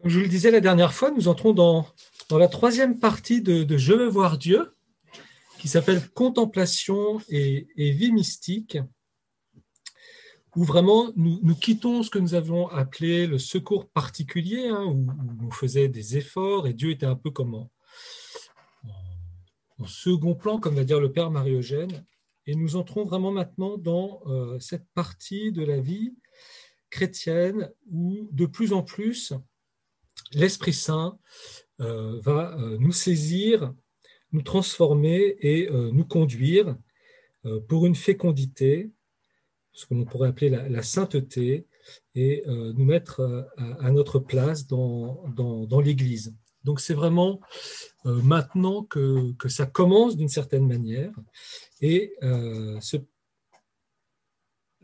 Comme je vous le disais la dernière fois, nous entrons dans, dans la troisième partie de, Je veux voir Dieu, qui s'appelle Contemplation et, vie mystique, où vraiment nous, quittons ce que nous avons appelé le secours particulier, hein, où, on faisait des efforts et Dieu était un peu comme en, second plan, comme va dire le Père Marie-Eugène, et nous entrons vraiment maintenant dans euh, cette partie de la vie chrétienne où de plus en plus l'Esprit Saint euh, va euh, nous saisir, nous transformer et euh, nous conduire pour une fécondité, ce que l'on pourrait appeler la, sainteté, et nous mettre à, notre place dans, l'Église. Donc c'est vraiment maintenant que, ça commence d'une certaine manière. Et ce,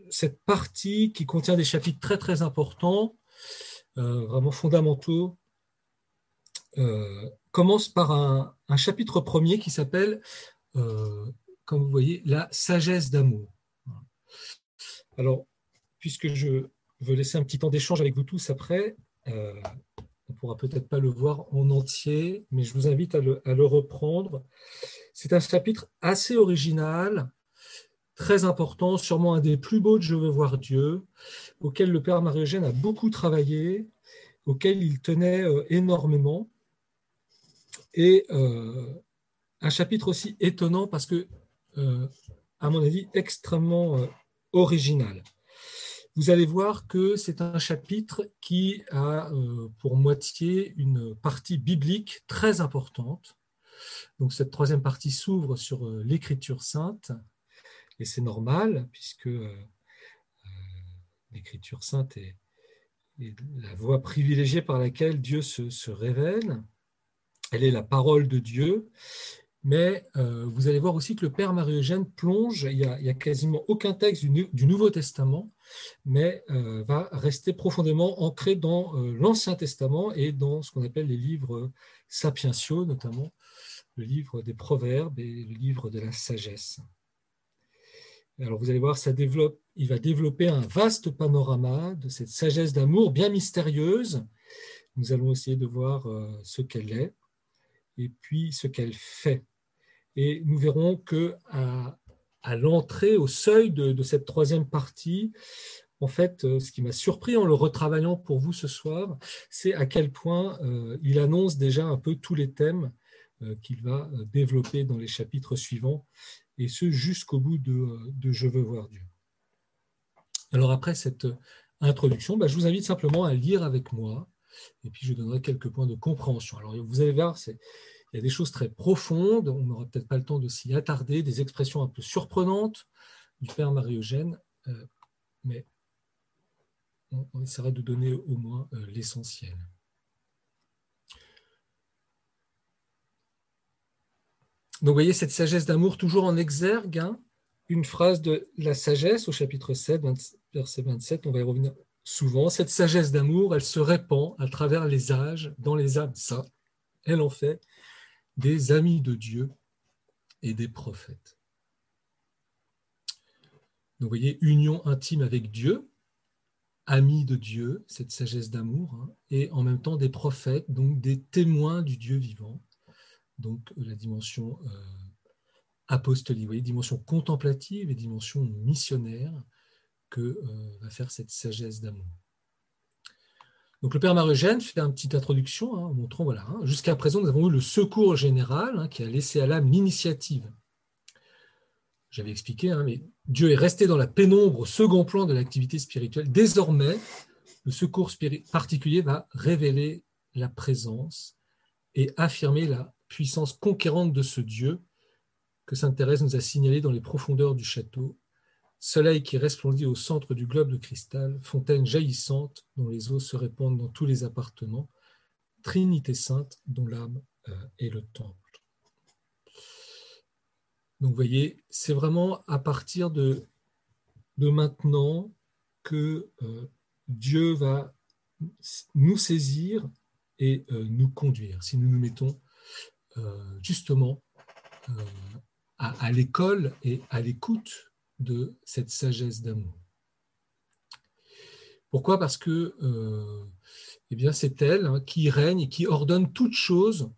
cette partie qui contient des chapitres très très importants, vraiment fondamentaux, euh, commence par un, chapitre premier qui s'appelle, euh, comme vous voyez, la sagesse d'amour. Alors, puisque je veux laisser un petit temps d'échange avec vous tous après, on ne pourra peut-être pas le voir en entier, mais je vous invite à le, à le reprendre. C'est un chapitre assez original, très important, sûrement un des plus beaux de Je veux voir Dieu, auquel le Père Marie-Eugène a beaucoup travaillé, auquel il tenait euh, énormément. Et euh, un chapitre aussi étonnant parce que, euh, à mon avis, extrêmement original. Vous allez voir que c'est un chapitre qui a pour moitié une partie biblique très importante. Donc cette troisième partie s'ouvre sur l'écriture sainte, et c'est normal, puisque euh, euh, l'écriture sainte est, la voie privilégiée par laquelle Dieu se, révèle. Elle est la parole de Dieu. Mais euh, vous allez voir aussi que le Père Marie-Eugène plonge, il n'y a, quasiment aucun texte du, Nouveau Testament, mais va rester profondément ancré dans l'Ancien Testament et dans ce qu'on appelle les livres sapientiaux, notamment le livre des Proverbes et le livre de la sagesse. Alors vous allez voir, il va développer un vaste panorama de cette sagesse d'amour bien mystérieuse. Nous allons essayer de voir euh, ce qu'elle est et puis ce qu'elle fait. Et nous verrons que à, l'entrée, au seuil de, cette troisième partie, en fait, euh, ce qui m'a surpris en le retravaillant pour vous ce soir, c'est à quel point euh, il annonce déjà un peu tous les thèmes qu'il va développer dans les chapitres suivants et ce jusqu'au bout de, Je veux voir Dieu. Alors après cette introduction, bah, je vous invite simplement à lire avec moi, et puis je donnerai quelques points de compréhension. Alors vous allez voir, il y a des choses très profondes, on n'aura peut-être pas le temps de s'y attarder, des expressions un peu surprenantes du Père Marie-Eugène, euh, mais on, essaiera de donner au moins euh, l'essentiel. Donc vous voyez cette sagesse d'amour toujours en exergue, hein. une phrase de la sagesse au chapitre 7, verset 27, on va y revenir souvent. Cette sagesse d'amour, elle se répand à travers les âges, dans les âmes ça, Elle en fait des amis de Dieu et des prophètes. Donc vous voyez, union intime avec Dieu, amis de Dieu, cette sagesse d'amour, hein, et en même temps des prophètes, donc des témoins du Dieu vivant donc la dimension euh, apostolique, voyez, dimension contemplative et dimension missionnaire que euh, va faire cette sagesse d'amour. Donc le Père Marogène fait une petite introduction hein, en montrant, voilà, hein, jusqu'à présent nous avons eu le secours général hein, qui a laissé à l'âme l'initiative. J'avais expliqué, mais Dieu est resté dans la pénombre au second plan de l'activité spirituelle. Désormais, le secours particulier va révéler la présence et affirmer la puissance conquérante de ce Dieu que Sainte Thérèse nous a signalé dans les profondeurs du château, soleil qui resplendit au centre du globe de cristal, fontaine jaillissante dont les eaux se répandent dans tous les appartements, Trinité sainte dont l'âme euh, est le temple. Donc vous voyez, c'est vraiment à partir de, maintenant que euh, Dieu va nous saisir et euh, nous conduire, si nous nous mettons justement à, l'école et à l'écoute de cette sagesse d'amour. Pourquoi? Parce que eh bien, c'est elle hein, qui règne et qui ordonne toutes choses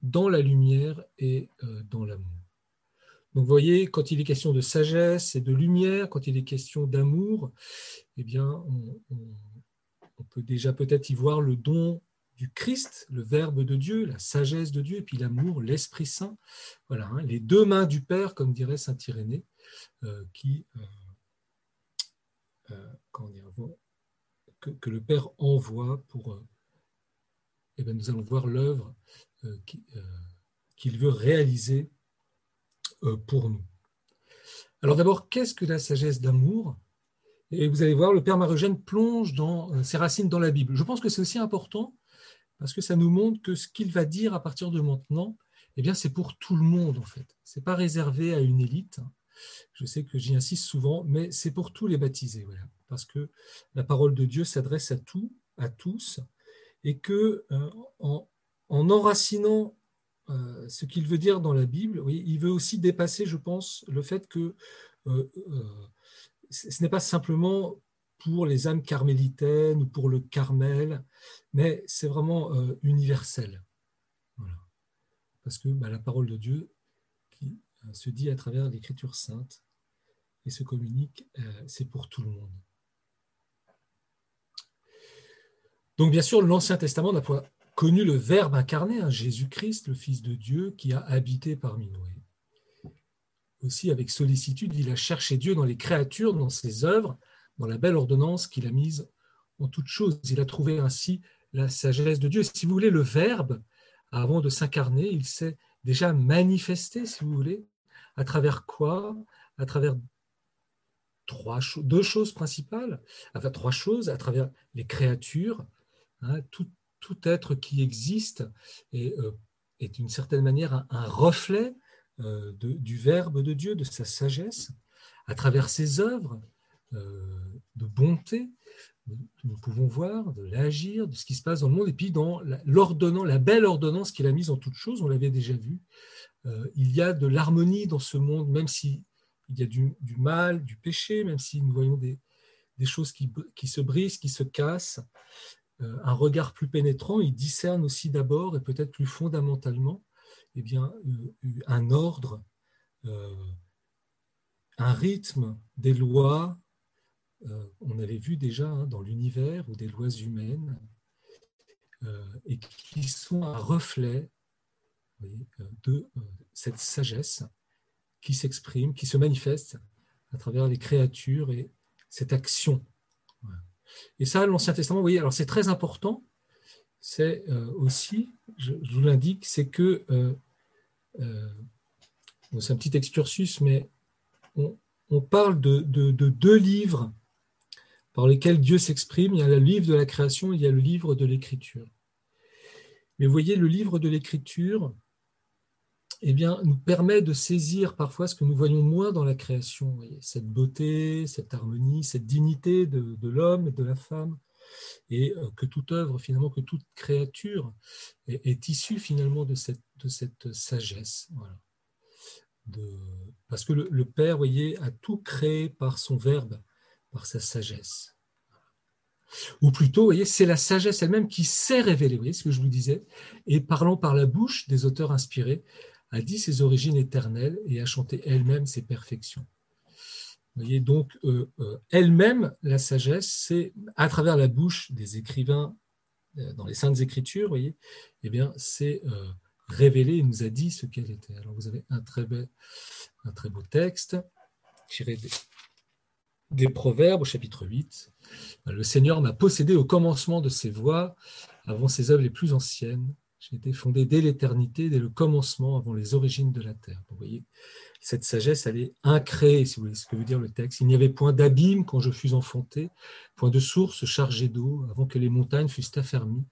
dans la lumière et dans l'amour. Donc vous voyez, quand il est question de sagesse et de lumière, quand il est question d'amour, eh bien, on, peut déjà peut-être y voir le don du Christ, le Verbe de Dieu, la sagesse de Dieu, et puis l'amour, l'Esprit Saint. Voilà, hein, les deux mains du Père, comme dirait saint Irénée, euh, qui, euh, euh, que, le Père envoie pour. eh bien, nous allons voir l'œuvre qu'il veut réaliser euh, pour nous. Alors d'abord, qu'est-ce que la sagesse d'amour? Et vous allez voir, le Père Marogène plonge dans euh, ses racines dans la Bible. Je pense que c'est aussi important parce que ça nous montre que ce qu'il va dire à partir de maintenant, eh bien, c'est pour tout le monde en fait. C'est pas réservé à une élite. Je sais que j'y insiste souvent, mais c'est pour tous les baptisés, voilà. parce que la parole de Dieu s'adresse à tout, à tous, et que euh, en, en enracinant euh, ce qu'il veut dire dans la Bible, oui, il veut aussi dépasser, je pense, le fait que euh, ce n'est pas simplement pour les âmes carmélitaines ou pour le Carmel, mais c'est vraiment universel. Parce que bah, la parole de Dieu se dit à travers l'Écriture sainte et se communique, c'est pour tout le monde. Donc bien sûr, l'Ancien Testament n'a pas connu le Verbe incarné, hein, Jésus-Christ, le Fils de Dieu, qui a habité parmi nous. Aussi, avec sollicitude, il a cherché Dieu dans les créatures, dans ses œuvres, dans la belle ordonnance qu'il a mise en toutes choses. Il a trouvé ainsi la sagesse de Dieu. Si vous voulez, le Verbe, avant de s'incarner, il s'est déjà manifesté, si vous voulez. À travers quoi? À travers deux choses principales? Enfin, trois choses, à travers les créatures, hein, tout, être qui existe est, euh, est d'une certaine manière un, reflet euh, du Verbe de Dieu, de sa sagesse, à travers ses œuvres de bonté, nous pouvons voir, de l'agir, de ce qui se passe dans le monde, et puis dans l'ordonnance, la belle ordonnance qu'il a mise en toutes choses, on l'avait déjà vu. il y a de l'harmonie dans ce monde, même s'il y a du, mal, du péché, même si nous voyons des, choses qui, qui, se brisent, qui se cassent, euh, un regard plus pénétrant, il discerne aussi d'abord et peut-être plus fondamentalement eh bien, euh, un ordre, euh, un rythme des lois, on avait vu déjà hein, dans l'univers ou des lois humaines, et qui sont un reflet de cette sagesse qui s'exprime, qui se manifeste à travers les créatures et cette action. Et ça, l'Ancien Testament, vous voyez, alors c'est très important. C'est euh, aussi, je, vous l'indique, c'est que, euh, euh, c'est un petit excursus, mais on, parle de, deux livres par lesquels Dieu s'exprime. Il y a le livre de la création, il y a le livre de l'écriture. Mais vous voyez, le livre de l'écriture, eh bien, nous permet de saisir parfois ce que nous voyons moins dans la création, cette beauté, cette harmonie, cette dignité de, l'homme et de la femme, et euh, que toute œuvre, finalement, que toute créature est, issue finalement de cette, sagesse. parce que le, Père, voyez, a tout créé par son Verbe, par sa sagesse. Ou plutôt, voyez, c'est la sagesse elle-même qui s'est révélée, vous voyez ce que je vous disais, et parlant par la bouche des auteurs inspirés, a dit ses origines éternelles et a chanté elle-même ses perfections. Vous voyez, donc, euh, euh, elle-même, la sagesse, c'est à travers la bouche des écrivains euh, dans les Saintes Écritures, vous voyez, eh bien, c'est révélé nous a dit ce qu'elle était. Alors, vous avez un très, un très beau texte tiré des, des Proverbes au chapitre 8. Le Seigneur m'a possédé au commencement de ses voies, avant ses œuvres les plus anciennes. J'ai été fondé dès l'éternité, dès le commencement, avant les origines de la terre. Vous voyez, cette sagesse, elle est incréée, si vous voulez ce que veut dire le texte. Il n'y avait point d'abîme quand je fus enfanté, point de source chargée d'eau, avant que les montagnes fussent affermies,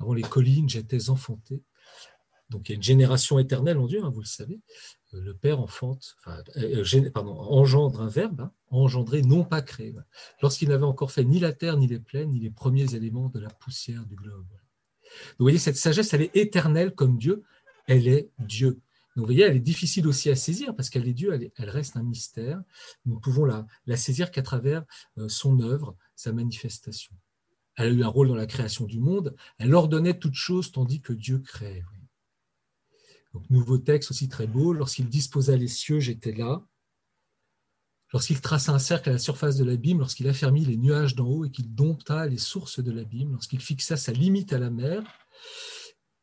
avant les collines, j'étais enfanté. Donc il y a une génération éternelle en Dieu, hein, vous le savez. Euh, le Père enfante, euh, euh, pardon, engendre un verbe, hein, engendrer, non pas créer. Lorsqu'il n'avait encore fait ni la terre, ni les plaines, ni les premiers éléments de la poussière du globe. Vous voyez, cette sagesse, elle est éternelle comme Dieu, elle est Dieu. Donc, vous voyez, elle est difficile aussi à saisir parce qu'elle est Dieu, elle, reste un mystère. Nous ne pouvons la, saisir qu'à travers son œuvre, sa manifestation. elle a eu un rôle dans la création du monde, elle ordonnait toutes choses tandis que Dieu créait. Nouveau texte aussi très beau, lorsqu'il disposa les cieux, j'étais là. Lorsqu'il traça un cercle à la surface de l'abîme, lorsqu'il affermit les nuages d'en haut et qu'il dompta les sources de l'abîme, lorsqu'il fixa sa limite à la mer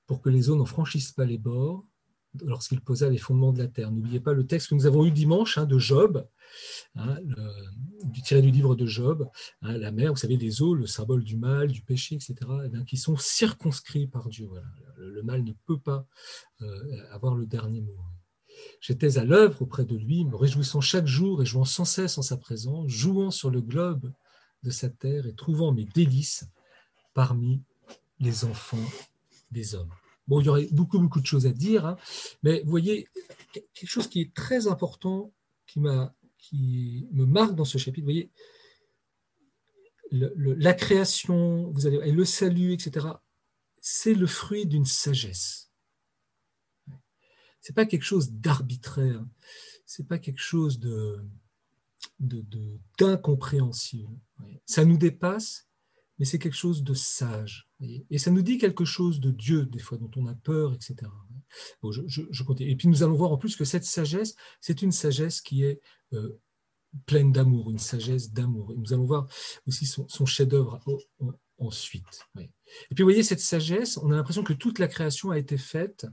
pour que les eaux n'en franchissent pas les bords, lorsqu'il posa les fondements de la terre. N'oubliez pas le texte que nous avons eu dimanche hein, de Job, hein, tiré du livre de Job, hein, la mer, vous savez, les eaux, le symbole du mal, du péché, etc., eh qui sont circonscrits par Dieu. Le, mal ne peut pas euh, avoir le dernier mot. J'étais à l'œuvre auprès de lui, me réjouissant chaque jour et jouant sans cesse en sa présence, jouant sur le globe de sa terre et trouvant mes délices parmi les enfants des hommes. Bon, il y aurait beaucoup, beaucoup de choses à dire, hein. mais vous voyez, quelque chose qui est très important, qui, qui me marque dans ce chapitre, vous voyez, la création, vous allez, et le salut, etc., c'est le fruit d'une sagesse. C'est pas quelque chose d'arbitraire, c'est pas quelque chose de d'incompréhensible. Ça nous dépasse, mais c'est quelque chose de sage. Et ça nous dit quelque chose de Dieu, des fois, dont on a peur, etc. je, je, Et puis nous allons voir en plus que cette sagesse, c'est une sagesse qui est euh, pleine d'amour, une sagesse d'amour. Et nous allons voir aussi son, chef-d'œuvre ensuite. Et puis vous voyez, cette sagesse, on a l'impression que toute la création a été faite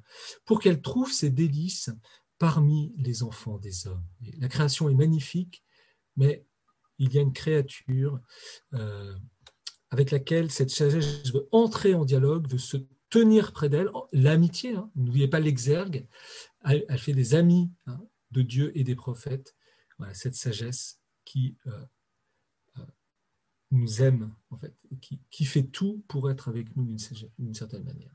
pour qu'elle trouve ses délices parmi les enfants des hommes. la création est magnifique, mais il y a une créature. Euh, avec laquelle cette sagesse veut entrer en dialogue, veut se tenir près d'elle. L'amitié, hein, n'oubliez pas l'exergue, elle, fait des amis hein, de Dieu et des prophètes. Voilà, cette sagesse qui euh, euh, nous aime, en fait, qui, fait tout pour être avec nous d'une certaine manière.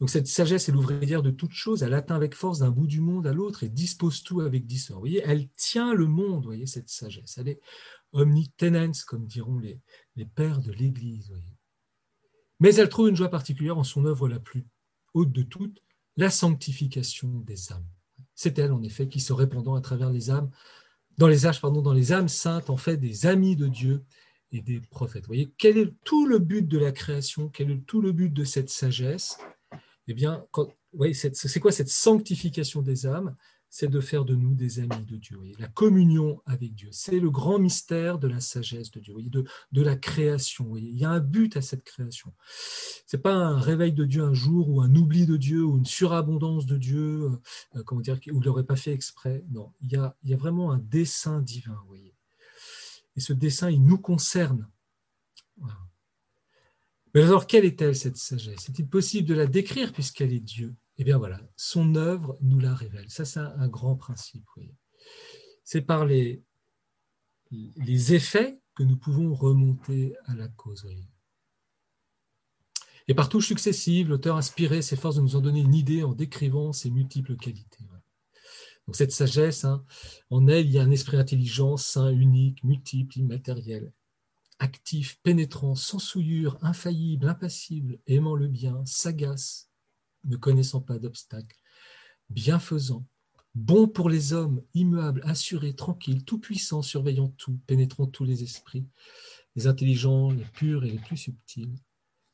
Donc cette sagesse est l'ouvrière de toutes choses, elle atteint avec force d'un bout du monde à l'autre et dispose tout avec dissort. Vous voyez, elle tient le monde, vous voyez, cette sagesse. Elle est omnitenens, comme diront les, les pères de l'Église. Mais elle trouve une joie particulière en son œuvre la plus haute de toutes, la sanctification des âmes. C'est elle, en effet, qui se répandant à travers les âmes, dans les âges, pardon, dans les âmes saintes, en fait des amis de Dieu et des prophètes. Vous voyez, quel est tout le but de la création? Quel est tout le but de cette sagesse? Eh bien, c'est quoi cette sanctification des âmes? C'est de faire de nous des amis de Dieu. la communion avec Dieu, c'est le grand mystère de la sagesse de Dieu, de, de la création. il y a un but à cette création. Ce n'est pas un réveil de Dieu un jour ou un oubli de Dieu ou une surabondance de Dieu, euh, euh, comment dire, il n'aurait pas fait exprès. Non, il y a, il y a vraiment un dessein divin. Voyez. Et ce dessein, il nous concerne. Mais alors, quelle est-elle cette sagesse? Est-il possible de la décrire puisqu'elle est Dieu? Eh bien voilà, son œuvre nous la révèle. Ça, c'est un, grand principe. C'est par les, les effets que nous pouvons remonter à la cause. Et par touches successives, l'auteur inspiré s'efforce de nous en donner une idée en décrivant ses multiples qualités. Donc cette sagesse, hein, en elle, il y a un esprit intelligent, sain, unique, multiple, immatériel, actif, pénétrant, sans souillure, infaillible, impassible, aimant le bien, sagace, ne connaissant pas d'obstacles, bienfaisant, bon pour les hommes, immuable, assuré, tranquille, tout-puissant, surveillant tout, pénétrant tous les esprits, les intelligents, les purs et les plus subtils.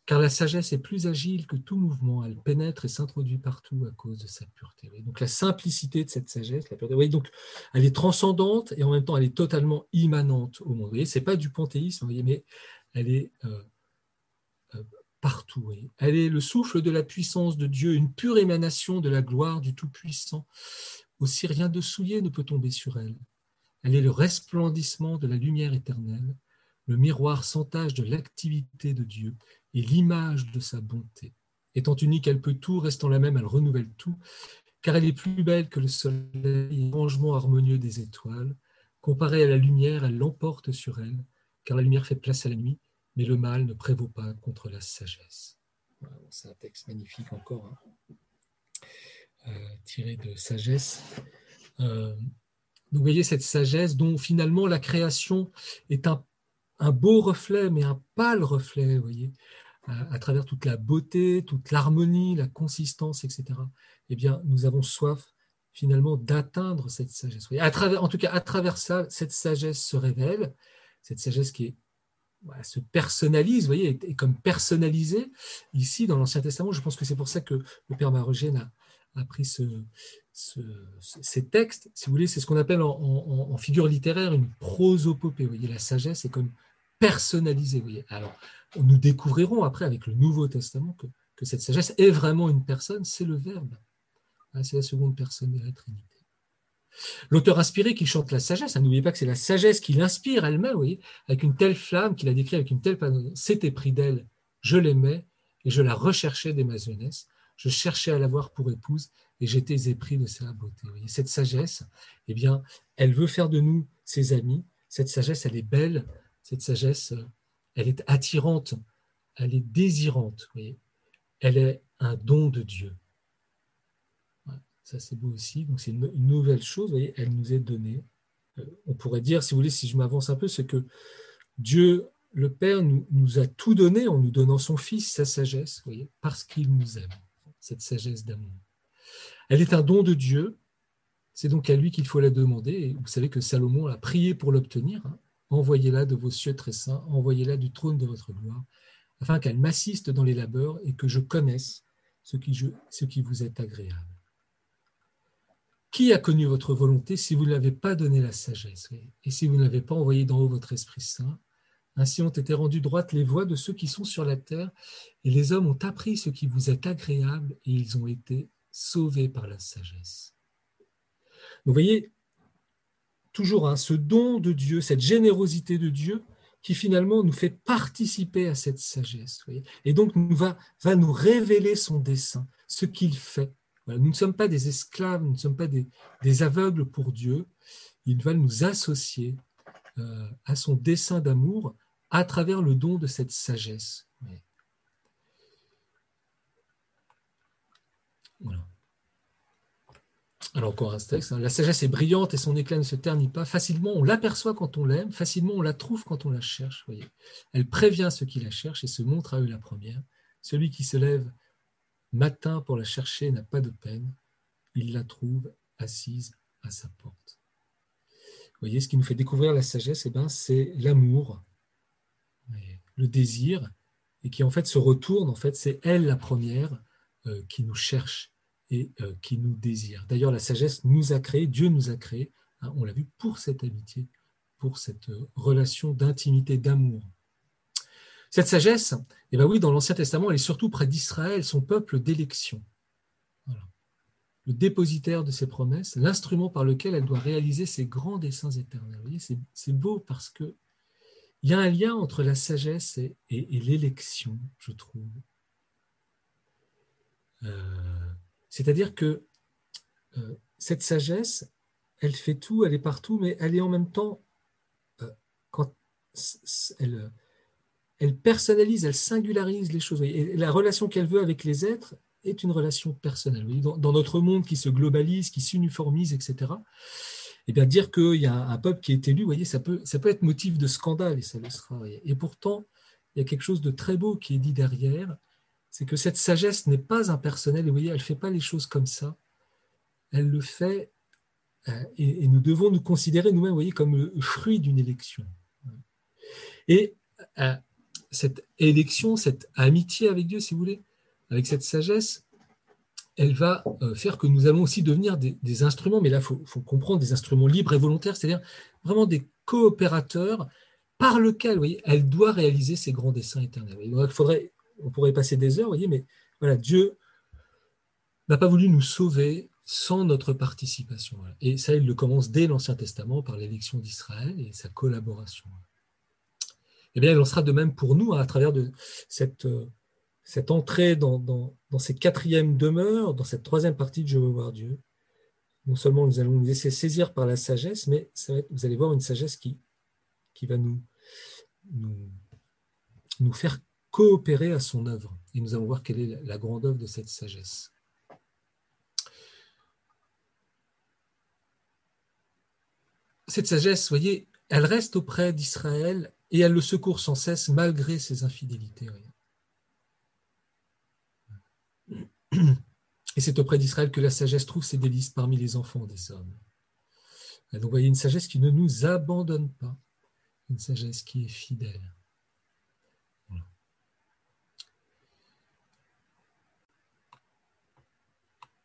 Car la sagesse est plus agile que tout mouvement, elle pénètre et s'introduit partout à cause de sa pureté. Donc la simplicité de cette sagesse, la pureté, donc elle est transcendante et en même temps elle est totalement immanente au monde. Vous voyez, c'est pas du panthéisme, mais elle est euh, euh, partout. Elle est le souffle de la puissance de Dieu, une pure émanation de la gloire du Tout-Puissant. Aussi rien de souillé ne peut tomber sur elle. Elle est le resplendissement de la lumière éternelle, le miroir sans tache de l'activité de Dieu et l'image de sa bonté. Étant unique, elle peut tout, restant la même, elle renouvelle tout, car elle est plus belle que le soleil, rangement harmonieux des étoiles. Comparée à la lumière, elle l'emporte sur elle, car la lumière fait place à la nuit, mais le mal ne prévaut pas contre la sagesse. C'est un texte magnifique encore, hein. euh, tiré de sagesse. Euh, vous voyez cette sagesse dont finalement la création est un, beau reflet, mais un pâle reflet, voyez, à, travers toute la beauté, toute l'harmonie, la consistance, etc. Eh bien, nous avons soif finalement d'atteindre cette sagesse. À travers, en tout cas, à travers ça, cette sagesse se révèle, cette sagesse qui se personnalise, vous voyez, est, comme personnalisé ici dans l'Ancien Testament. Je pense que c'est pour ça que le Père Marogène a, pris ces textes. Si vous voulez, c'est ce qu'on appelle en, figure littéraire une prosopopée. Voyez, la sagesse est comme personnalisée. Alors, nous découvrirons après avec le Nouveau Testament que, cette sagesse est vraiment une personne, c'est le Verbe. Ah, c'est la seconde personne de la Trinité. L'auteur inspiré qui chante la sagesse, hein, n'oubliez pas que c'est la sagesse qui l'inspire elle-même, avec une telle flamme qu'il a décrit avec une telle c'était pris d'elle, je l'aimais et je la recherchais dès ma jeunesse, je cherchais à l'avoir pour épouse et j'étais épris de sa beauté. Voyez, cette sagesse, eh bien, elle veut faire de nous ses amis. Cette sagesse, elle est belle. Cette sagesse, elle est attirante. Elle est désirante. Voyez. Elle est un don de Dieu. Ça, c'est beau aussi. C'est une, nouvelle chose, voyez, elle nous est donnée. Euh, on pourrait dire, si vous voulez, si je m'avance un peu, c'est que Dieu, le Père, nous, a tout donné en nous donnant son Fils, sa sagesse, parce qu'il nous aime, cette sagesse d'amour. Elle est un don de Dieu. C'est donc à lui qu'il faut la demander. Vous savez que Salomon a prié pour l'obtenir. Hein. Envoyez-la de vos cieux très saints, envoyez-la du trône de votre gloire, afin qu'elle m'assiste dans les labeurs et que je connaisse ce qui, vous est agréable. Qui a connu votre volonté si vous ne l'avez pas donné la sagesse Et si vous n'avez pas envoyé d'en haut votre Esprit Saint? Ainsi ont été rendues droites les voies de ceux qui sont sur la terre, et les hommes ont appris ce qui vous est agréable, et ils ont été sauvés par la sagesse. vous voyez, toujours hein, ce don de Dieu, cette générosité de Dieu, qui finalement nous fait participer à cette sagesse. et donc nous va, nous révéler son dessein, ce qu'il fait, nous ne sommes pas des esclaves, nous ne sommes pas des, aveugles pour Dieu. Il va nous associer euh, à son dessein d'amour à travers le don de cette sagesse. Alors encore un texte, hein. la sagesse est brillante et son éclat ne se ternit pas. Facilement on l'aperçoit quand on l'aime, facilement on la trouve quand on la cherche. Elle prévient ceux qui la cherchent et se montre à eux la première. Celui qui se lève Matin pour la chercher n'a pas de peine, il la trouve assise à sa porte. Voyez, ce qui nous fait découvrir la sagesse, eh ben, c'est l'amour, le désir, et qui en fait se retourne, en fait, c'est elle la première euh, qui nous cherche et euh, qui nous désire. D'ailleurs, la sagesse nous a créé, Dieu nous a créé, hein, on l'a vu, pour cette amitié, pour cette euh, relation d'intimité, d'amour. Cette sagesse, eh bien oui, dans l'Ancien Testament, elle est surtout près d'Israël, son peuple d'élection. Le dépositaire de ses promesses, l'instrument par lequel elle doit réaliser ses grands desseins éternels. C'est beau parce que il y a un lien entre la sagesse et, l'élection, je trouve. Euh, c'est-à-dire que euh, cette sagesse, elle fait tout, elle est partout, mais elle est en même temps, euh, quand elle, elle personnalise, elle singularise les choses. Et la relation qu'elle veut avec les êtres est une relation personnelle. Dans, notre monde qui se globalise, qui s'uniformise, etc., et eh bien dire qu'il y a un peuple qui est élu, voyez, ça peut, ça peut être motif de scandale, et ça le sera. Et pourtant, il y a quelque chose de très beau qui est dit derrière, c'est que cette sagesse n'est pas impersonnelle, et voyez, elle ne fait pas les choses comme ça, elle le fait, euh, et, nous devons nous considérer nous-mêmes, voyez, comme le fruit d'une élection. Et euh, cette élection, cette amitié avec Dieu, si vous voulez, avec cette sagesse, elle va euh, faire que nous allons aussi devenir des, instruments, mais là, il faut, comprendre des instruments libres et volontaires, c'est-à-dire vraiment des coopérateurs par voyez, elle doit réaliser ses grands desseins éternels. il faudrait, on pourrait passer des heures, vous voyez, mais voilà, Dieu n'a pas voulu nous sauver sans notre participation. Et ça, il le commence dès l'Ancien Testament par l'élection d'Israël et sa collaboration eh bien, il en sera de même pour nous hein, à travers euh, cette entrée dans, ces quatrièmes demeures, dans cette troisième partie de Je veux voir Dieu. Non seulement nous allons nous laisser saisir par la sagesse, mais vous allez voir une sagesse qui, qui va nous, nous, nous faire coopérer à son œuvre. Et nous allons voir quelle est la grande œuvre de cette sagesse. Cette sagesse, voyez, elle reste auprès d'Israël et elle le secourt sans cesse malgré ses infidélités. Et c'est auprès d'Israël que la sagesse trouve ses délices parmi les enfants des hommes. donc, vous voyez une sagesse qui ne nous abandonne pas, une sagesse qui est fidèle.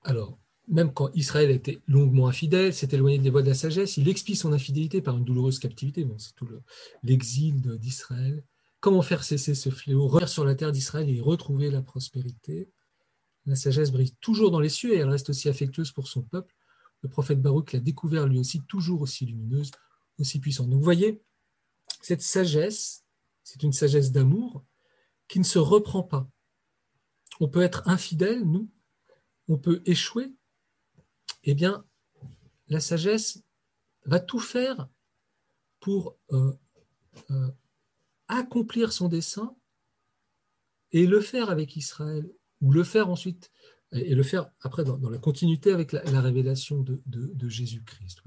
Alors, même quand Israël était longuement infidèle, s'est éloigné des voies de la sagesse, il expie son infidélité par une douloureuse captivité. C'est tout l'exil d'Israël. Comment faire cesser ce fléau, revenir sur la terre d'Israël et retrouver la prospérité? La sagesse brille toujours dans les cieux et elle reste aussi affectueuse pour son peuple. Le prophète Baruch l'a découvert lui aussi, toujours aussi lumineuse, aussi puissante. Donc vous voyez, cette sagesse, c'est une sagesse d'amour qui ne se reprend pas. On peut être infidèle, nous, on peut échouer, eh bien, la sagesse va tout faire pour euh, euh, accomplir son dessein et le faire avec Israël, ou le faire ensuite, et le faire après dans, la continuité avec la, révélation de, Jésus-Christ.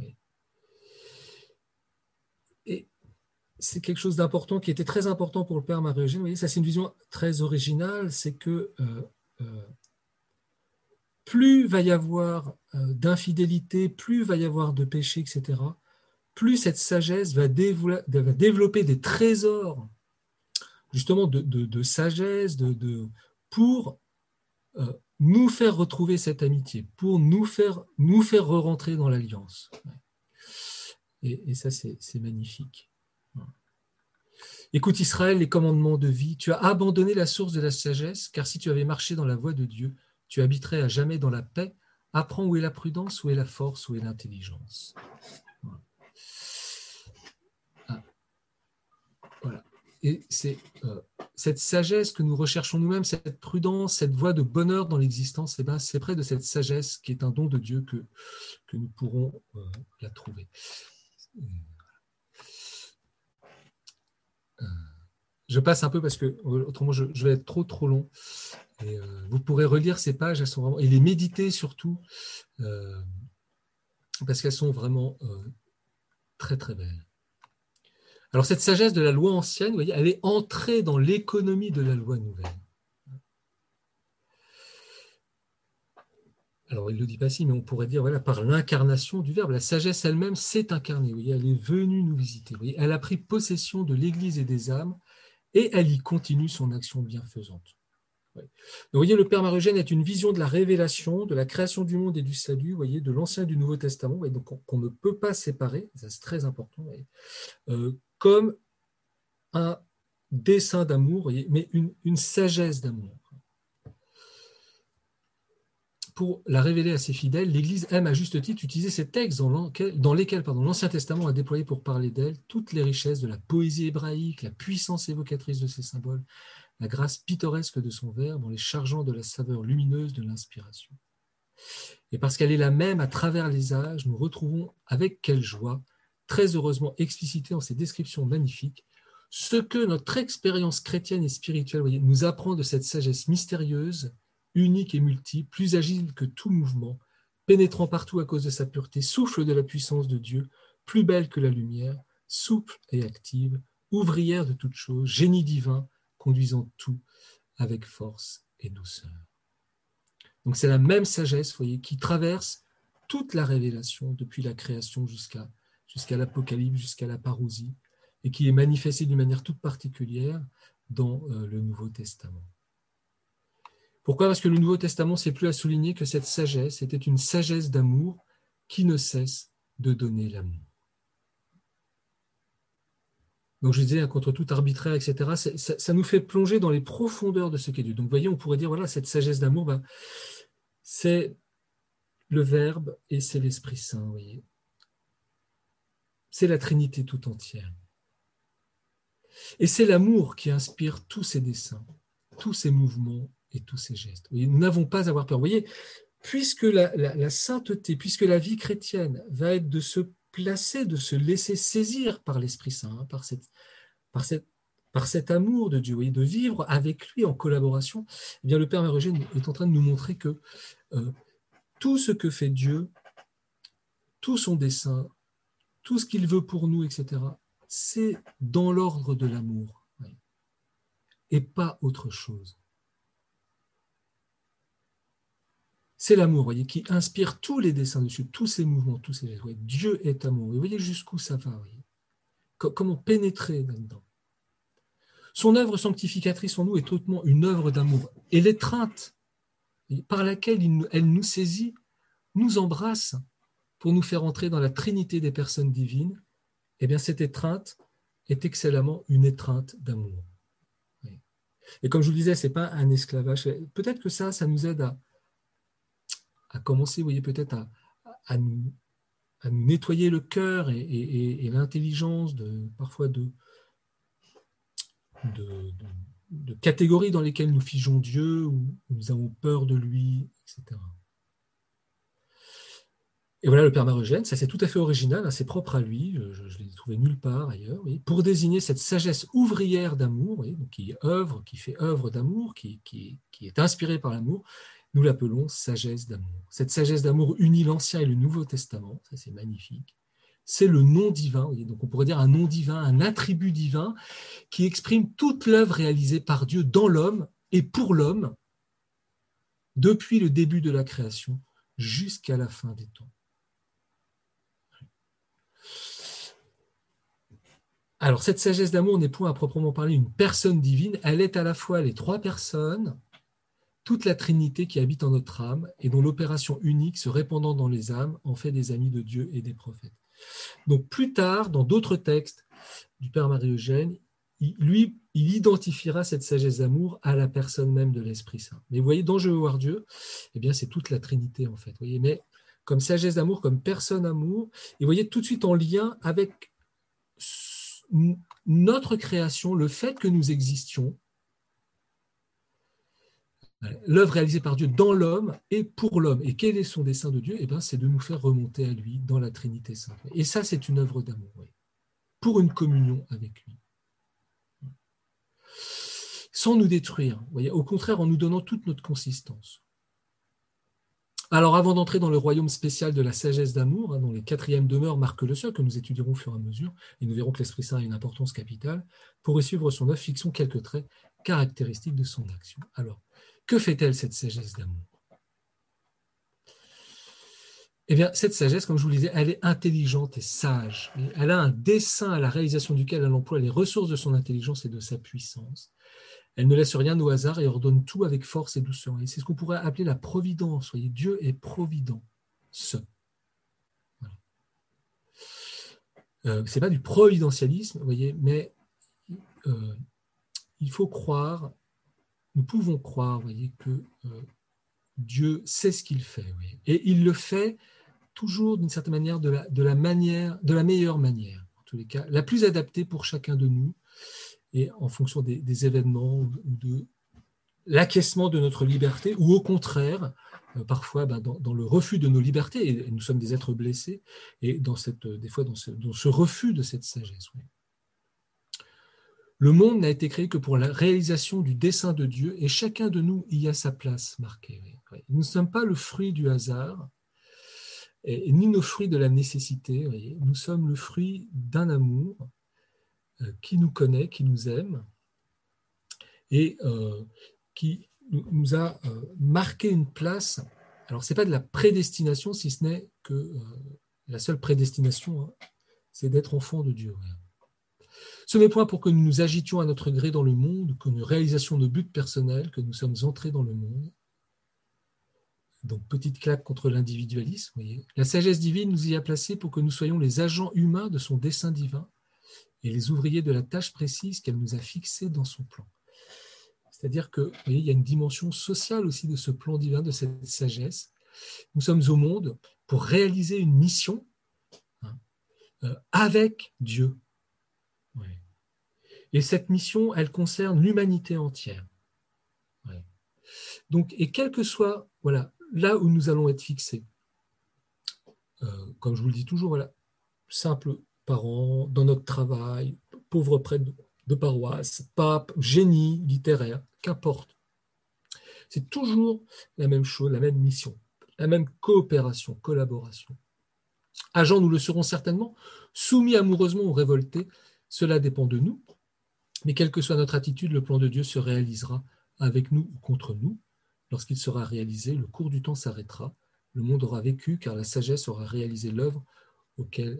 Et c'est quelque chose d'important qui était très important pour le Père Marie-Eugène. Ça c'est une vision très originale, c'est que euh, plus va y avoir euh, d'infidélité, plus va y avoir de péché, etc., plus cette sagesse va, développer des trésors justement de, sagesse, de, pour euh, nous faire retrouver cette amitié, pour nous faire, re-rentrer dans l'alliance. Et, ça, c'est magnifique. Écoute Israël, les commandements de vie, tu as abandonné la source de la sagesse, car si tu avais marché dans la voie de Dieu, tu habiterais à jamais dans la paix. Apprends où est la prudence, où est la force, où est l'intelligence. Voilà. Ah. Et c'est euh, cette sagesse que nous recherchons nous-mêmes, cette prudence, cette voie de bonheur dans l'existence, eh ben, c'est près de cette sagesse qui est un don de Dieu que, que nous pourrons euh, la trouver. Euh, je passe un peu parce que autrement je, je vais être trop trop long. Et, euh, vous pourrez relire ces pages, elles sont vraiment, et les méditer surtout, euh, parce qu'elles sont vraiment euh, très très belles. Alors cette sagesse de la loi ancienne, voyez, elle est entrée dans l'économie de la loi nouvelle. Alors il ne le dit pas si, mais on pourrait dire voilà, par l'incarnation du Verbe, la sagesse elle-même s'est incarnée, elle est venue nous visiter, elle a pris possession de l'Église et des âmes, et elle y continue son action bienfaisante. Vous voyez, le Père Marogène est une vision de la révélation, de la création du monde et du salut, voyez, de l'Ancien et du Nouveau Testament, donc qu'on ne peut pas séparer, c'est très important, euh, comme un dessein d'amour, mais une sagesse d'amour. Pour la révéler à ses fidèles, l'Église aime à juste titre utiliser ces textes dans lesquels l'Ancien Testament a déployé pour parler d'elle toutes les richesses de la poésie hébraïque, la puissance évocatrice de ses symboles, la grâce pittoresque de son verbe en les chargeant de la saveur lumineuse de l'inspiration. Et parce qu'elle est la même à travers les âges, nous retrouvons avec quelle joie, très heureusement explicité en ces descriptions magnifiques, ce que notre expérience chrétienne et spirituelle nous apprend de cette sagesse mystérieuse unique et multiple, plus agile que tout mouvement, pénétrant partout à cause de sa pureté, souffle de la puissance de Dieu, plus belle que la lumière, souple et active, ouvrière de toutes choses, génie divin, conduisant tout avec force et douceur. Donc c'est la même sagesse, voyez, qui traverse toute la révélation depuis la création jusqu'à jusqu'à l'Apocalypse, jusqu'à la parousie, et qui est manifestée d'une manière toute particulière dans euh, le Nouveau Testament. Pourquoi? Parce que le Nouveau Testament, c'est plus à souligner que cette sagesse était une sagesse d'amour qui ne cesse de donner l'amour. Donc je disais, contre tout arbitraire, etc., ça, nous fait plonger dans les profondeurs de ce qu'est Dieu. Donc vous voyez, on pourrait dire, voilà, cette sagesse d'amour, ben, c'est le Verbe et c'est l'Esprit Saint, voyez. C'est la Trinité tout entière. Et c'est l'amour qui inspire tous ces dessins, tous ces mouvements et tous ces gestes. nous n'avons pas à avoir peur. Vous voyez, puisque la, sainteté, puisque la vie chrétienne va être de se placer, de se laisser saisir par l'Esprit Saint, par, cet amour de Dieu, de vivre avec lui en collaboration, eh bien, le Père Mérogène est en train de nous montrer que euh, tout ce que fait Dieu, tout son dessein, tout ce qu'il veut pour nous, etc., c'est dans l'ordre de l'amour et pas autre chose. C'est l'amour, qui inspire tous les dessins dessus, tous ces mouvements, tous ces gestes. Dieu est amour. vous voyez jusqu'où ça va, voyez. Comment pénétrer là-dedans. Son œuvre sanctificatrice en nous est hautement une œuvre d'amour. Et l'étreinte par laquelle elle nous saisit, nous embrasse pour nous faire entrer dans la trinité des personnes divines, eh bien cette étreinte est excellemment une étreinte d'amour. Et comme je vous le disais, ce n'est pas un esclavage. Peut-être que ça, ça nous aide à, à commencer, vous voyez, peut-être à, nous, nettoyer le cœur et, l'intelligence de parfois de, catégories dans lesquelles nous figeons Dieu, ou nous avons peur de lui, etc. Et voilà le Père Marogène, ça c'est tout à fait original, hein, c'est propre à lui, je ne l'ai trouvé nulle part ailleurs, pour désigner cette sagesse ouvrière d'amour, qui œuvre, qui fait œuvre d'amour, qui, est inspirée par l'amour, nous l'appelons sagesse d'amour. Cette sagesse d'amour unit l'Ancien et le Nouveau Testament, ça c'est magnifique. C'est le nom divin, donc on pourrait dire un nom divin, un attribut divin qui exprime toute l'œuvre réalisée par Dieu dans l'homme et pour l'homme depuis le début de la création jusqu'à la fin des temps. Alors, cette sagesse d'amour n'est point à proprement parler une personne divine, elle est à la fois les trois personnes, toute la Trinité qui habite en notre âme et dont l'opération unique se répandant dans les âmes en fait des amis de Dieu et des prophètes. Donc, plus tard, dans d'autres textes du Père Marie-Eugène, lui, il identifiera cette sagesse d'amour à la personne même de l'Esprit Saint. Mais vous voyez, dans Je veux voir Dieu, eh bien, c'est toute la Trinité, en fait. Voyez, mais comme sagesse d'amour, comme personne amour, et vous voyez tout de suite en lien avec notre création, le fait que nous existions, l'œuvre réalisée par Dieu dans l'homme et pour l'homme. Et quel est son dessein de Dieu? Eh ben, C'est de nous faire remonter à lui dans la Trinité Sainte. Et ça, c'est une œuvre d'amour, pour une communion avec lui. Sans nous détruire, voyez, au contraire en nous donnant toute notre consistance. Alors avant d'entrer dans le royaume spécial de la sagesse d'amour, hein, dont les quatrièmes demeures marquent le sol, que nous étudierons au fur et à mesure, et nous verrons que l'Esprit Saint a une importance capitale, pour y suivre son œuvre, fixons quelques traits caractéristiques de son action. Alors, que fait-elle cette sagesse d'amour? Eh bien, cette sagesse, comme je vous le disais, elle est intelligente et sage. Elle a un dessein à la réalisation duquel elle emploie les ressources de son intelligence et de sa puissance. Elle ne laisse rien au hasard et ordonne tout avec force et douceur. Et c'est ce qu'on pourrait appeler la providence. Voyez, Dieu est provident. Ce. Euh, ce n'est pas du providentialisme, voyez, mais euh, il faut croire, nous pouvons croire, voyez, que euh, Dieu sait ce qu'il fait. Et il le fait toujours d'une certaine manière de la, manière, de la meilleure manière, en tous les cas, la plus adaptée pour chacun de nous et en fonction des, événements ou de l'acquiescement de notre liberté, ou au contraire, euh, parfois ben, dans, le refus de nos libertés, et nous sommes des êtres blessés, et dans euh, des fois dans ce, refus de cette sagesse. Le monde n'a été créé que pour la réalisation du dessein de Dieu, et chacun de nous y a sa place marquée. Nous ne sommes pas le fruit du hasard, ni nos fruits de la nécessité. Nous sommes le fruit d'un amour euh, qui nous connaît, qui nous aime et euh, qui nous a euh, marqué une place. Alors, ce n'est pas de la prédestination, si ce n'est que la seule prédestination, hein, c'est d'être enfant de Dieu. Ce n'est point pour que nous nous agitions à notre gré dans le monde, que nous réalisions nos buts personnels, que nous sommes entrés dans le monde. Donc, petite claque contre l'individualisme. La sagesse divine nous y a placés pour que nous soyons les agents humains de son dessein divin et les ouvriers de la tâche précise qu'elle nous a fixée dans son plan. C'est-à-dire qu'il y a une dimension sociale aussi de ce plan divin, de cette sagesse. Nous sommes au monde pour réaliser une mission hein, euh, avec Dieu. Et cette mission, elle concerne l'humanité entière. Donc, et quel que soit voilà, là où nous allons être fixés, euh, comme je vous le dis toujours, voilà, simple parents, dans notre travail, pauvres prêtre de paroisse, pape, génie littéraire, qu'importe. C'est toujours la même chose, la même mission, la même coopération, collaboration. Agents, nous le serons certainement, soumis amoureusement ou révoltés, cela dépend de nous, mais quelle que soit notre attitude, le plan de Dieu se réalisera avec nous ou contre nous. Lorsqu'il sera réalisé, le cours du temps s'arrêtera, le monde aura vécu car la sagesse aura réalisé l'œuvre euh,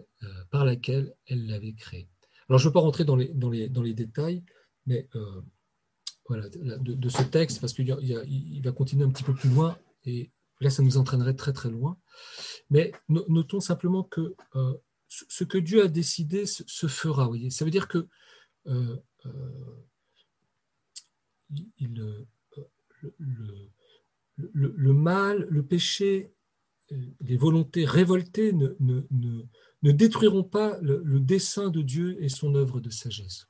par laquelle elle l'avait créé. Alors, je ne veux pas rentrer dans les, dans les, dans les détails, mais euh, voilà, de, ce texte, parce qu'il il va continuer un petit peu plus loin, et là, ça nous entraînerait très très loin. Mais notons simplement que euh, ce que Dieu a décidé se, fera. Voyez. Ça veut dire que euh, euh, le, mal, le péché, les volontés révoltées ne, détruiront pas le, dessein de Dieu et son œuvre de sagesse.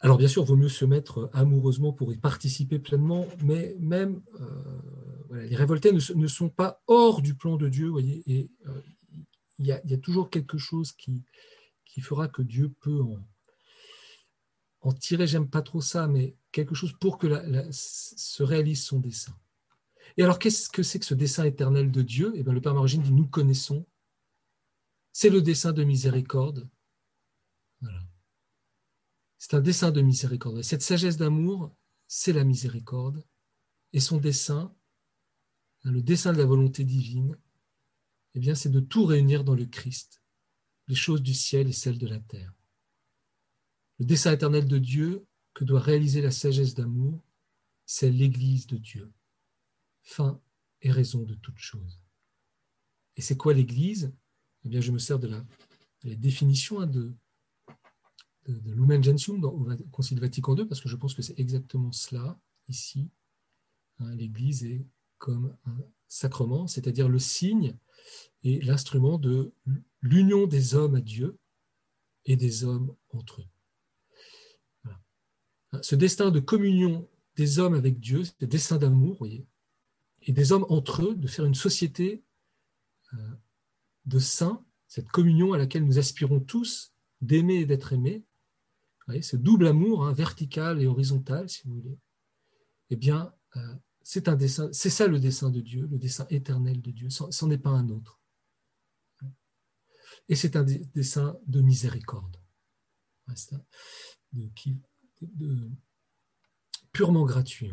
Alors bien sûr, il vaut mieux se mettre amoureusement pour y participer pleinement, mais même euh, les révoltés ne, sont pas hors du plan de Dieu, voyez, et euh, il y, a, toujours quelque chose qui, qui fera que Dieu peut en, en tirer, j'aime pas trop ça, mais quelque chose pour que se réalise son dessein. Et alors, qu'est-ce que c'est que ce dessein éternel de Dieu? Eh bien, le Père Marogine dit Nous connaissons. C'est le dessein de miséricorde. C'est un dessein de miséricorde. Cette sagesse d'amour, c'est la miséricorde. Et son dessein, le dessein de la volonté divine, eh bien, c'est de tout réunir dans le Christ, les choses du ciel et celles de la terre. Le dessein éternel de Dieu que doit réaliser la sagesse d'amour, c'est l'Église de Dieu, fin et raison de toute chose. Et c'est quoi l'Église? Eh bien, je me sers de la, définition hein, de, de, Lumen Gentium au Concile Vatican II, parce que je pense que c'est exactement cela ici. Hein, L'Église est comme un sacrement, c'est-à-dire le signe et l'instrument de l'union des hommes à Dieu et des hommes entre eux. Ce destin de communion des hommes avec Dieu, ce destin d'amour, et des hommes entre eux, de faire une société euh, de saints, cette communion à laquelle nous aspirons tous, d'aimer et d'être aimés, ce double amour, hein, vertical et horizontal, si vous voulez, eh bien, euh, c'est un dessin, c'est ça le dessin de Dieu, le dessin éternel de Dieu, c'en n'est pas un autre. Et c'est un dessin de miséricorde, de, purement gratuit.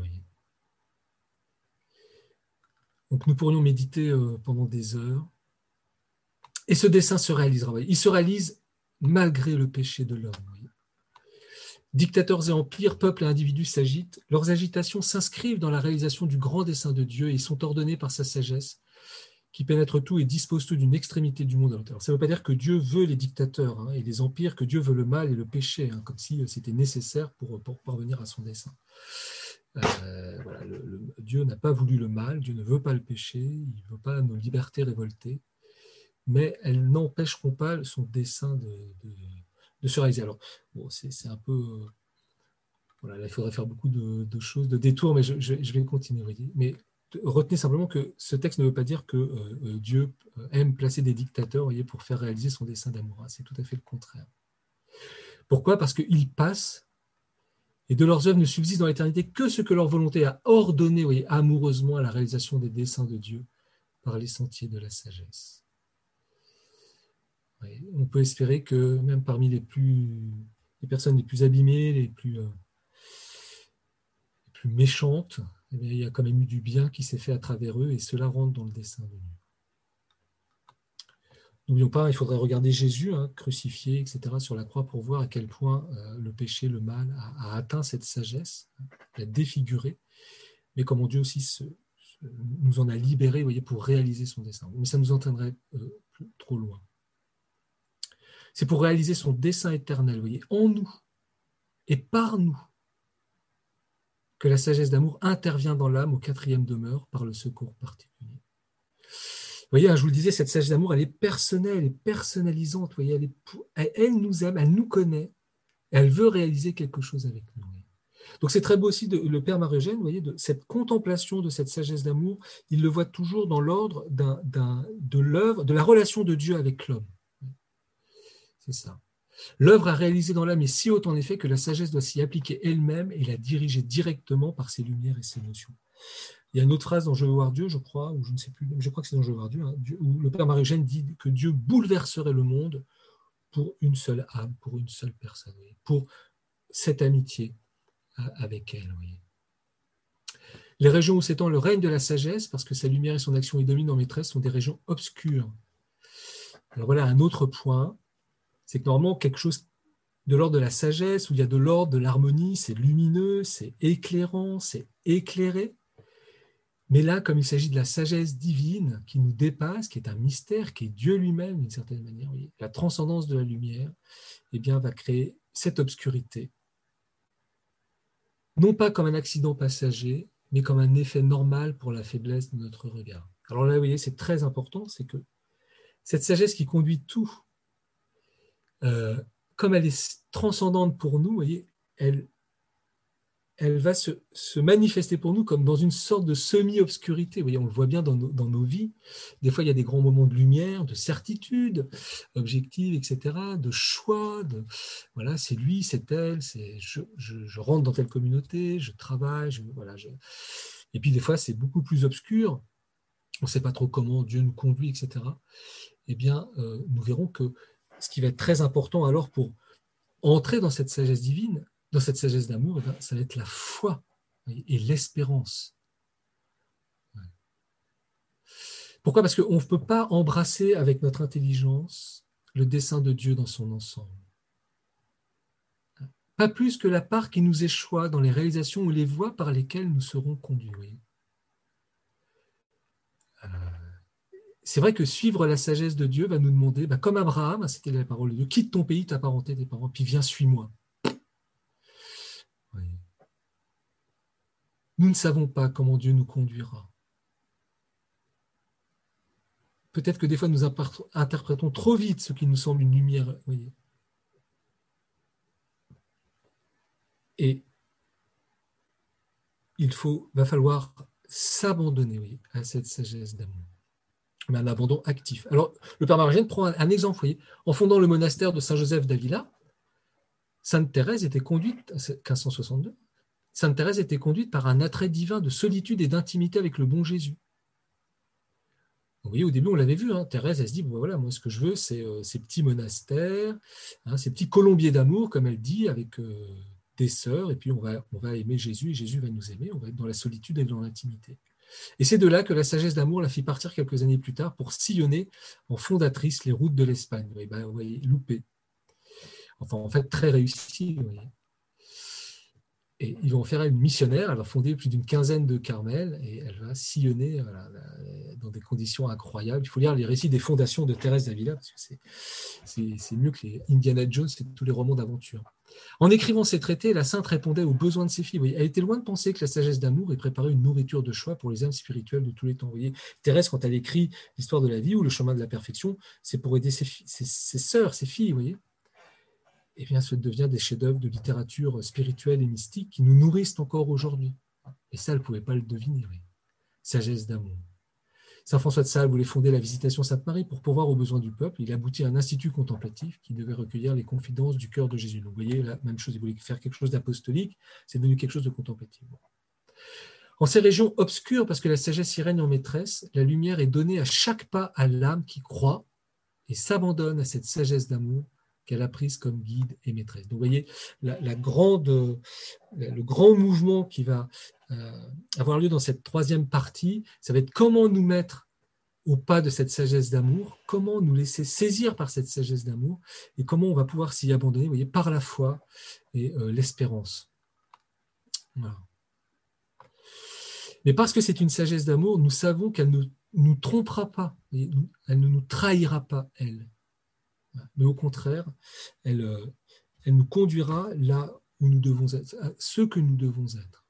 Donc nous pourrions méditer euh, pendant des heures. Et ce dessin se réalisera. Il se réalise malgré le péché de l'homme. Dictateurs et empires, peuples et individus s'agitent. Leurs agitations s'inscrivent dans la réalisation du grand dessein de Dieu et sont ordonnés par sa sagesse qui pénètre tout et dispose tout d'une extrémité du monde à l'autre. Ça ne veut pas dire que Dieu veut les dictateurs hein, et les empires, que Dieu veut le mal et le péché, hein, comme si euh, c'était nécessaire pour, parvenir à son dessein. Euh, Dieu n'a pas voulu le mal, Dieu ne veut pas le péché, il ne veut pas nos libertés révoltées, mais elles n'empêcheront pas son dessein de se réaliser. Alors, bon, c'est un peu. Euh, voilà, là, il faudrait faire beaucoup de, choses, de détours, mais je, vais continuer. Mais retenez simplement que ce texte ne veut pas dire que euh, euh, Dieu aime placer des dictateurs voyez, pour faire réaliser son dessein d'amour. Hein. C'est tout à fait le contraire. Pourquoi? Parce qu'ils passent et de leurs œuvres ne subsiste dans l'éternité que ce que leur volonté a ordonné voyez, amoureusement à la réalisation des desseins de Dieu par les sentiers de la sagesse on peut espérer que même parmi les plus personnes les plus abîmées, les euh, plus méchantes, eh il y a quand même eu du bien qui s'est fait à travers eux et cela rentre dans le dessein de Dieu. N'oublions pas, il faudrait regarder Jésus hein, crucifié, etc., sur la croix pour voir à quel point euh, le péché, le mal a, atteint cette sagesse, l'a défiguré, mais comment Dieu aussi nous en a libérés voyez, pour réaliser son dessein. Mais ça nous entraînerait euh, trop loin. C'est pour réaliser son dessein éternel, voyez, en nous et par nous, que la sagesse d'amour intervient dans l'âme au quatrième demeure par le secours particulier. Vous voyez, hein, je vous le disais, cette sagesse d'amour, elle est personnelle, elle est personnalisante. Elle, nous aime, elle nous connaît, elle veut réaliser quelque chose avec nous. Donc c'est très beau aussi le Père marie vous voyez, de cette contemplation de cette sagesse d'amour, il le voit toujours dans l'ordre de l'œuvre, de la relation de Dieu avec l'homme. C'est ça. L'œuvre a réalisé dans l'âme est si haute en effet que la sagesse doit s'y appliquer elle-même et la diriger directement par ses lumières et ses notions. Il y a une autre phrase dans Je veux voir Dieu, je crois, ou je ne sais plus, je crois que c'est dans Je veux voir Dieu, hein, où le Père Marie-Eugène dit que Dieu bouleverserait le monde pour une seule âme, pour une seule personne, pour cette amitié euh, avec elle. Les régions où s'étend le règne de la sagesse, parce que sa lumière et son action y dominent en maîtresse, sont des régions obscures. Alors voilà un autre point c'est que normalement, quelque chose de l'ordre de la sagesse, où il y a de l'ordre de l'harmonie, c'est lumineux, c'est éclairant, c'est éclairé. Mais là, comme il s'agit de la sagesse divine qui nous dépasse, qui est un mystère, qui est Dieu lui-même d'une certaine manière, la transcendance de la lumière, eh bien, va créer cette obscurité. Non pas comme un accident passager, mais comme un effet normal pour la faiblesse de notre regard. Alors là, vous voyez, c'est très important, c'est que cette sagesse qui conduit tout, euh, comme elle est transcendante pour nous, voyez, elle, elle va se, manifester pour nous comme dans une sorte de semi-obscurité. On le voit bien dans nos, vies. Des fois, il y a des grands moments de lumière, de certitude objective, etc., de choix. Voilà, c'est lui, c'est elle, c'est je, je, rentre dans telle communauté, je travaille, voilà. Et puis des fois, c'est beaucoup plus obscur. On ne sait pas trop comment Dieu nous conduit, etc. Eh bien, euh, nous verrons que ce qui va être très important alors pour entrer dans cette sagesse divine, dans cette sagesse d'amour, eh ça va être la foi et l'espérance. Pourquoi? Parce qu'on ne peut pas embrasser avec notre intelligence le dessein de Dieu dans son ensemble. Pas plus que la part qui nous échoit dans les réalisations ou les voies par lesquelles nous serons conduits. Euh, c'est vrai que suivre la sagesse de Dieu va nous demander, bah, comme Abraham, c'était la parole de Dieu, quitte ton pays, ta parenté, tes parents, puis viens, suis-moi. Nous ne savons pas comment Dieu nous conduira. Peut-être que des fois nous interprétons trop vite ce qui nous semble une lumière. Et il faut, va falloir s'abandonner à cette sagesse d'amour. Mais un abandon actif. Alors, le Père Margène prend un, exemple. En fondant le monastère de Saint-Joseph d'Avila, Sainte Thérèse était conduite, 1562, Sainte Thérèse était conduite par un attrait divin de solitude et d'intimité avec le bon Jésus. Vous voyez, au début, on l'avait vu, hein, Thérèse, elle se dit, bon, voilà, moi, ce que je veux, c'est euh, ces petits monastères, hein, ces petits colombiers d'amour, comme elle dit, avec euh, des sœurs, et puis on va aimer Jésus, et Jésus va nous aimer, on va être dans la solitude et dans l'intimité. Et c'est de là que la sagesse d'amour la fit partir quelques années plus tard pour sillonner en fondatrice les routes de l'Espagne. Vous voyez, ben, voyez loupé. Enfin, en fait, très réussi. Et ils vont faire une missionnaire, elle va fonder plus d'une quinzaine de Carmel et elle va sillonner dans des conditions incroyables. Il faut lire les récits des fondations de Thérèse d'Avila parce que c'est mieux que les Indiana Jones et tous les romans d'aventure. En écrivant ces traités, la sainte répondait aux besoins de ses filles. elle était loin de penser que la sagesse d'amour ait préparé une nourriture de choix pour les âmes spirituelles de tous les temps. Thérèse, quand elle écrit l'histoire de la vie ou le chemin de la perfection, c'est pour aider ses, ses, ses sœurs, ses filles. Voyez eh bien, ce devient des chefs-d'œuvre de littérature spirituelle et mystique qui nous nourrissent encore aujourd'hui. Et ça, elle ne pouvait pas le deviner. Sagesse d'amour. Saint François de Sales voulait fonder la Visitation Sainte-Marie pour pourvoir aux besoins du peuple. Il aboutit à un institut contemplatif qui devait recueillir les confidences du cœur de Jésus. vous voyez, la même chose, il voulait faire quelque chose d'apostolique, c'est devenu quelque chose de contemplatif. En ces régions obscures, parce que la sagesse y règne en maîtresse, la lumière est donnée à chaque pas à l'âme qui croit et s'abandonne à cette sagesse d'amour qu'elle a prise comme guide et maîtresse. Donc vous voyez, la, grande, le grand mouvement qui va euh, avoir lieu dans cette troisième partie, ça va être comment nous mettre au pas de cette sagesse d'amour, comment nous laisser saisir par cette sagesse d'amour et comment on va pouvoir s'y abandonner, vous par la foi et euh, l'espérance. Mais parce que c'est une sagesse d'amour, nous savons qu'elle ne nous trompera pas, elle ne nous trahira pas, elle mais au contraire, elle, euh, elle nous conduira là où nous devons être, à ce que nous devons être.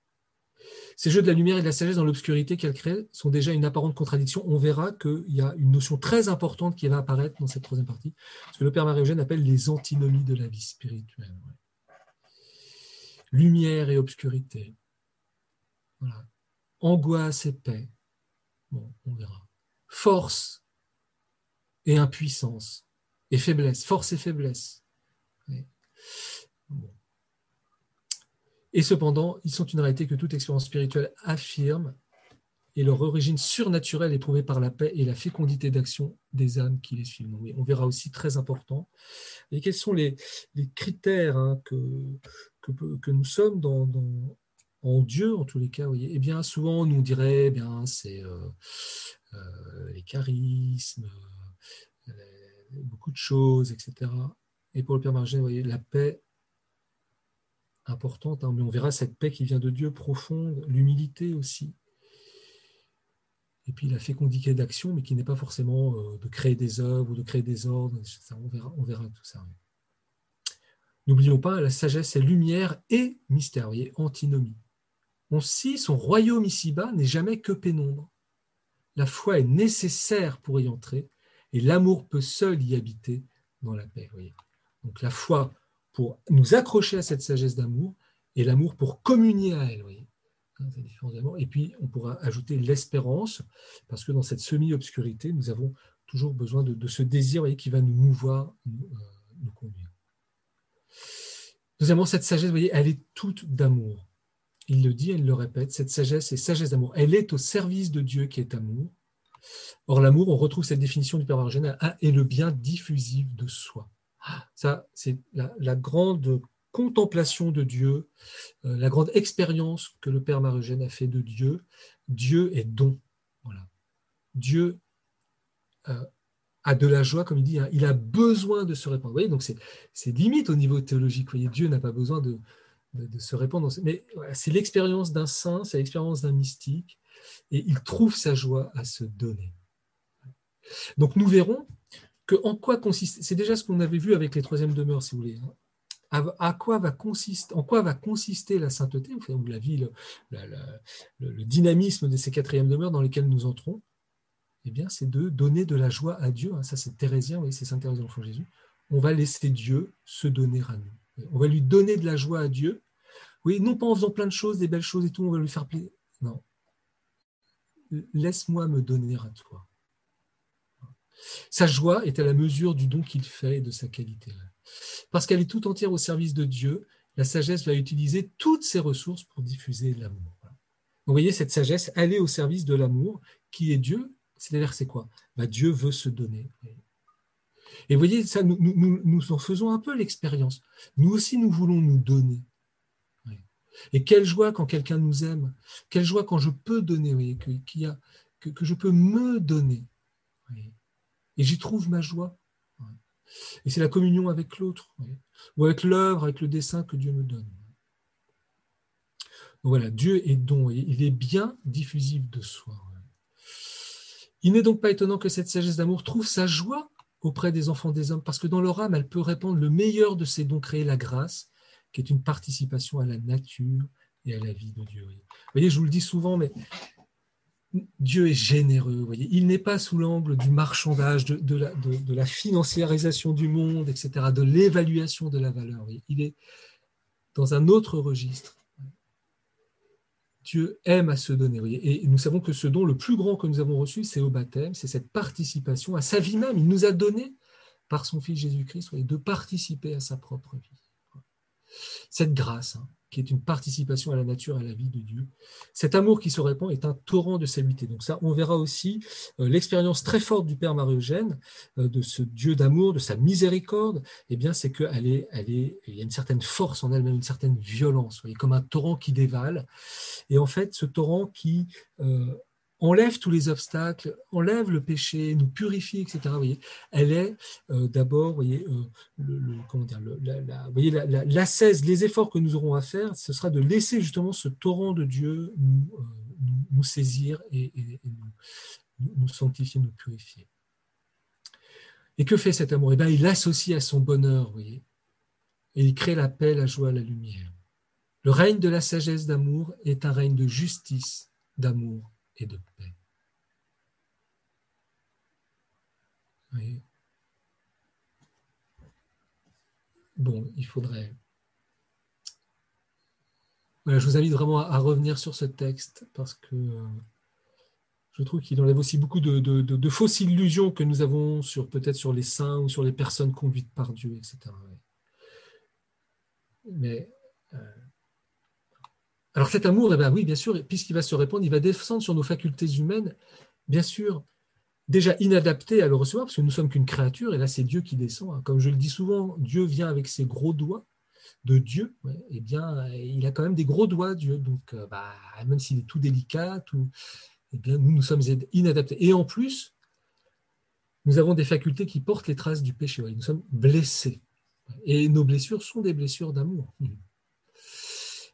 Ces jeux de la lumière et de la sagesse dans l'obscurité qu'elle crée sont déjà une apparente contradiction. On verra qu'il y a une notion très importante qui va apparaître dans cette troisième partie, ce que le Père Marie-Eugène appelle les antinomies de la vie spirituelle. Lumière et obscurité. Angoisse et paix. Bon, on verra. Force et impuissance et faiblesse, force et faiblesse. Et cependant, ils sont une réalité que toute expérience spirituelle affirme et leur origine surnaturelle est prouvée par la paix et la fécondité d'action des âmes qui les suivent. on verra aussi très important. Et quels sont les, critères hein, que, que, nous sommes dans, en Dieu, en tous les cas voyez Eh bien, souvent, nous dirait, eh bien, c'est euh, euh, les charismes, beaucoup de choses, etc. Et pour le Père Margène, vous voyez, la paix importante, hein, mais on verra cette paix qui vient de Dieu profonde, l'humilité aussi. Et puis la fécondité d'action, mais qui n'est pas forcément euh, de créer des œuvres ou de créer des ordres. on, verra, on verra tout ça. N'oublions pas, la sagesse est lumière et mystère, voyez, antinomie. On sait, son royaume ici-bas n'est jamais que pénombre. La foi est nécessaire pour y entrer, et l'amour peut seul y habiter dans la paix. Donc la foi pour nous accrocher à cette sagesse d'amour, et l'amour pour communier à elle. Hein, et puis on pourra ajouter l'espérance, parce que dans cette semi-obscurité, nous avons toujours besoin de, ce désir qui va nous mouvoir, nous, euh, nous conduire. Deuxièmement, cette sagesse, voyez, elle est toute d'amour. Il le dit, elle le répète, cette sagesse est sagesse d'amour. Elle est au service de Dieu qui est amour. Or, l'amour, on retrouve cette définition du Père Margène, est le bien diffusif de soi. Ça, c'est la, grande contemplation de Dieu, euh, la grande expérience que le Père Marugène a fait de Dieu. Dieu est don. Voilà. Dieu euh, a de la joie, comme il dit, hein. il a besoin de se répandre. Vous voyez, donc c'est limite au niveau théologique. Dieu n'a pas besoin de, de, se répandre. Mais c'est l'expérience d'un saint, c'est l'expérience d'un mystique, et il trouve sa joie à se donner. Donc nous verrons que en quoi consiste, c'est déjà ce qu'on avait vu avec les troisièmes demeures, si vous voulez. Hein. À, quoi va en quoi va consister la sainteté, ou la vie, le, dynamisme de ces quatrièmes demeures dans lesquelles nous entrons? Eh bien, c'est de donner de la joie à Dieu. Hein. Ça, c'est thérésien, c'est Saint Thérèse de l'Enfant Jésus. On va laisser Dieu se donner à nous. On va lui donner de la joie à Dieu. Oui, non pas en faisant plein de choses, des belles choses et tout, on va lui faire plaisir. Non. Laisse-moi me donner à toi. Sa joie est à la mesure du don qu'il fait et de sa qualité. Parce qu'elle est tout entière au service de Dieu, la sagesse va utiliser toutes ses ressources pour diffuser l'amour. Vous voyez, cette sagesse, elle est au service de l'amour qui est Dieu c'est-à-dire, c'est quoi? Bah, Dieu veut se donner. Et vous voyez, ça, nous, nous, en faisons un peu l'expérience. Nous aussi, nous voulons nous donner. Et quelle joie quand quelqu'un nous aime. Quelle joie quand je peux donner, que, a, que, je peux me donner. Et j'y trouve ma joie. Et c'est la communion avec l'autre, ou avec l'œuvre, avec le dessin que Dieu me donne. Voilà, Dieu est don, il est bien diffusif de soi. Il n'est donc pas étonnant que cette sagesse d'amour trouve sa joie auprès des enfants des hommes, parce que dans leur âme, elle peut répandre le meilleur de ses dons créés, la grâce, qui est une participation à la nature et à la vie de Dieu. Vous voyez, je vous le dis souvent, mais Dieu est généreux. Vous voyez. Il n'est pas sous l'angle du marchandage, de, la, de, la, financiarisation du monde, etc., de l'évaluation de la valeur. Il est dans un autre registre. Dieu aime à se donner. Et nous savons que ce don le plus grand que nous avons reçu, c'est au baptême, c'est cette participation à sa vie même. Il nous a donné, par son Fils Jésus-Christ, de participer à sa propre vie. Cette grâce, hein, qui est une participation à la nature, à la vie de Dieu. Cet amour qui se répand est un torrent de saluté. Donc ça, on verra aussi euh, l'expérience très forte du Père Marie-Eugène, euh, de ce Dieu d'amour, de sa miséricorde, eh bien, c'est qu'elle est, elle est, il y a une certaine force en elle-même, une certaine violence, comme un torrent qui dévale. Et en fait, ce torrent qui euh, enlève tous les obstacles, enlève le péché, nous purifie, etc. Elle est d'abord, voyez, la, voyez, la, les efforts que nous aurons à faire, ce sera de laisser justement ce torrent de Dieu nous, euh, saisir et, nous, sanctifier, nous purifier. Et que fait cet amour? Eh il l'associe à son bonheur, vous voyez, et il crée la paix, la joie, la lumière. Le règne de la sagesse d'amour est un règne de justice, d'amour et de paix. Bon, il faudrait. Voilà, je vous invite vraiment à, revenir sur ce texte parce que euh, je trouve qu'il enlève aussi beaucoup de, fausses illusions que nous avons sur peut-être sur les saints ou sur les personnes conduites par Dieu, etc. Mais euh, alors cet amour, eh ben oui, bien sûr, puisqu'il va se répandre, il va descendre sur nos facultés humaines, bien sûr, déjà inadaptées à le recevoir, parce que nous sommes qu'une créature, et là c'est Dieu qui descend. Hein. Comme je le dis souvent, Dieu vient avec ses gros doigts de Dieu, eh bien, il a quand même des gros doigts, Dieu, donc euh, bah, même s'il est tout délicat, eh bien, nous, nous sommes inadaptés. Et en plus, nous avons des facultés qui portent les traces du péché. Nous sommes blessés. Et nos blessures sont des blessures d'amour.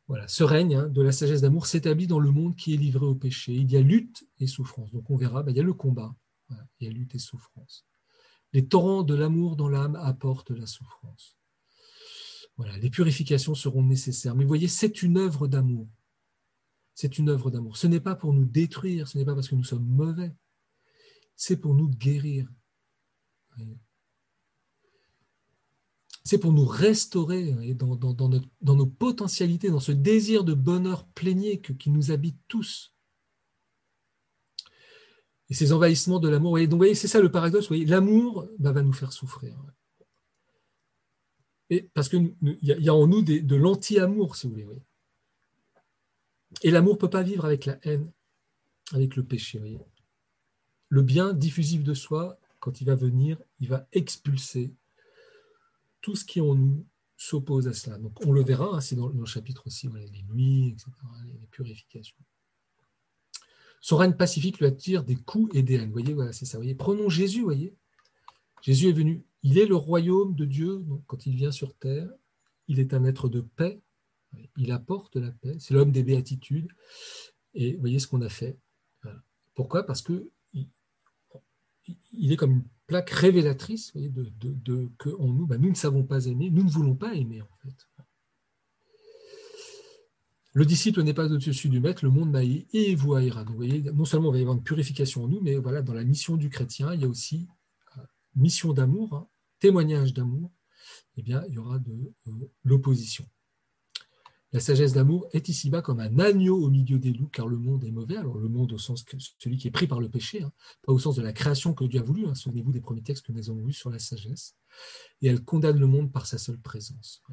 Voilà, ce règne hein, de la sagesse d'amour s'établit dans le monde qui est livré au péché. Il y a lutte et souffrance. Donc on verra, ben, il y a le combat, il y a lutte et souffrance. Les torrents de l'amour dans l'âme apportent la souffrance. Voilà, les purifications seront nécessaires. Mais vous voyez, c'est une œuvre d'amour. C'est une œuvre d'amour. Ce n'est pas pour nous détruire, ce n'est pas parce que nous sommes mauvais, c'est pour nous guérir. C'est pour nous restaurer dans, dans, nos potentialités, dans ce désir de bonheur plénier qui nous habite tous. Et ces envahissements de l'amour. Donc, vous voyez, c'est ça le paradoxe. L'amour bah, va nous faire souffrir. Et parce qu'il y, y, a en nous de l'anti-amour, si vous voulez. Et l'amour ne peut pas vivre avec la haine, avec le péché. Le bien diffusif de soi, quand il va venir, il va expulser tout ce qui en nous s'oppose à cela. Donc on le verra, hein, c'est dans, le chapitre aussi, les nuits, etc., les, purifications. Son règne pacifique lui attire des coups et des haines. Vous voyez, voilà, c'est ça. Voyez. Prenons Jésus, voyez. Jésus est venu. Il est le royaume de Dieu. Donc, quand il vient sur terre, il est un être de paix. Il apporte la paix. C'est l'homme des béatitudes. Et vous voyez ce qu'on a fait. Pourquoi? Parce que il, est comme une plaque révélatrice de, que en nous, bah, nous ne savons pas aimer, nous ne voulons pas aimer en fait. Le disciple n'est pas au-dessus du maître, le monde m'haït et vous haïra. Donc, vous non seulement il va y avoir une purification en nous, mais voilà, dans la mission du chrétien, il y a aussi euh, mission d'amour, hein, témoignage d'amour, eh bien, il y aura de euh, l'opposition. La sagesse d'amour est ici-bas comme un agneau au milieu des loups, car le monde est mauvais. Alors le monde au sens que celui qui est pris par le péché, hein, pas au sens de la création que Dieu a voulu. Hein. Souvenez-vous des premiers textes que nous avons vus sur la sagesse. Et elle condamne le monde par sa seule présence.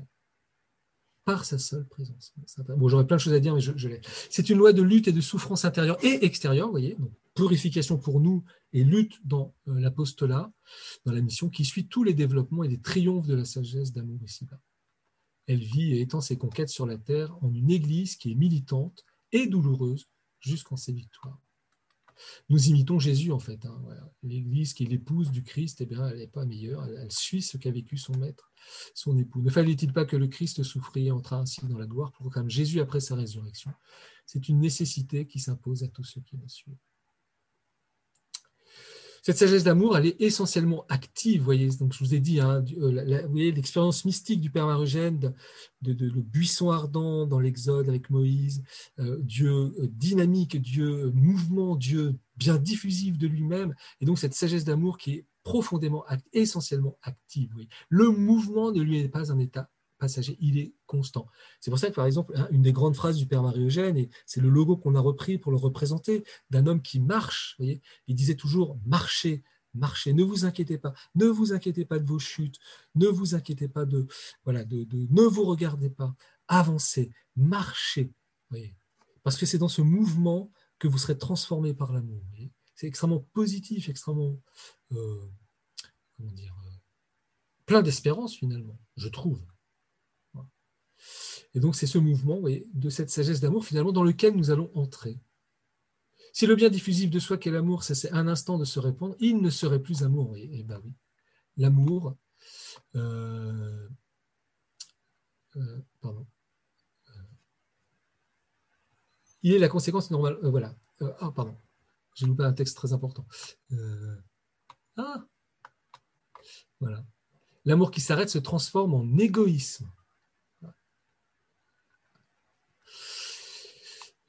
Par sa seule présence. Bon, j'aurais plein de choses à dire, mais je, l'ai. C'est une loi de lutte et de souffrance intérieure et extérieure, voyez. Donc, purification pour nous et lutte dans euh, l'apostolat, dans la mission, qui suit tous les développements et les triomphes de la sagesse d'amour ici-bas elle vit et étend ses conquêtes sur la terre en une église qui est militante et douloureuse jusqu'en ses victoires. Nous imitons Jésus en fait. Hein, L'église qui est l'épouse du Christ, eh bien, elle n'est pas meilleure. Elle, suit ce qu'a vécu son maître, son époux. Ne fallait-il pas que le Christ souffrit et entra ainsi dans la gloire pour comme Jésus après sa résurrection C'est une nécessité qui s'impose à tous ceux qui le suivent. Cette sagesse d'amour, elle est essentiellement active. Voyez, donc je vous ai dit, hein, euh, l'expérience mystique du Père Marugène, de, le buisson ardent dans l'Exode avec Moïse, euh, Dieu euh, dynamique, Dieu mouvement, Dieu bien diffusif de lui-même, et donc cette sagesse d'amour qui est profondément, essentiellement active. Le mouvement ne lui est pas un état passager, il est constant. C'est pour ça que, par exemple, hein, une des grandes phrases du Père Marie-Eugène, et c'est le logo qu'on a repris pour le représenter, d'un homme qui marche, voyez, il disait toujours marchez, marchez, ne vous inquiétez pas, ne vous inquiétez pas de vos chutes, ne vous inquiétez pas de, voilà, de, ne vous regardez pas, avancez, marchez, voyez, parce que c'est dans ce mouvement que vous serez transformé par l'amour. C'est extrêmement positif, extrêmement, euh, euh, plein d'espérance finalement, je trouve. Et donc c'est ce mouvement de cette sagesse d'amour finalement dans lequel nous allons entrer. Si le bien diffusif de soi qu'est l'amour c'est un instant de se répandre, il ne serait plus amour. Et, et ben oui, l'amour, euh, euh, pardon, euh, il est la conséquence normale. voilà. ah, pardon, j'ai loupé un texte très important. ah, voilà. L'amour qui s'arrête se transforme en égoïsme.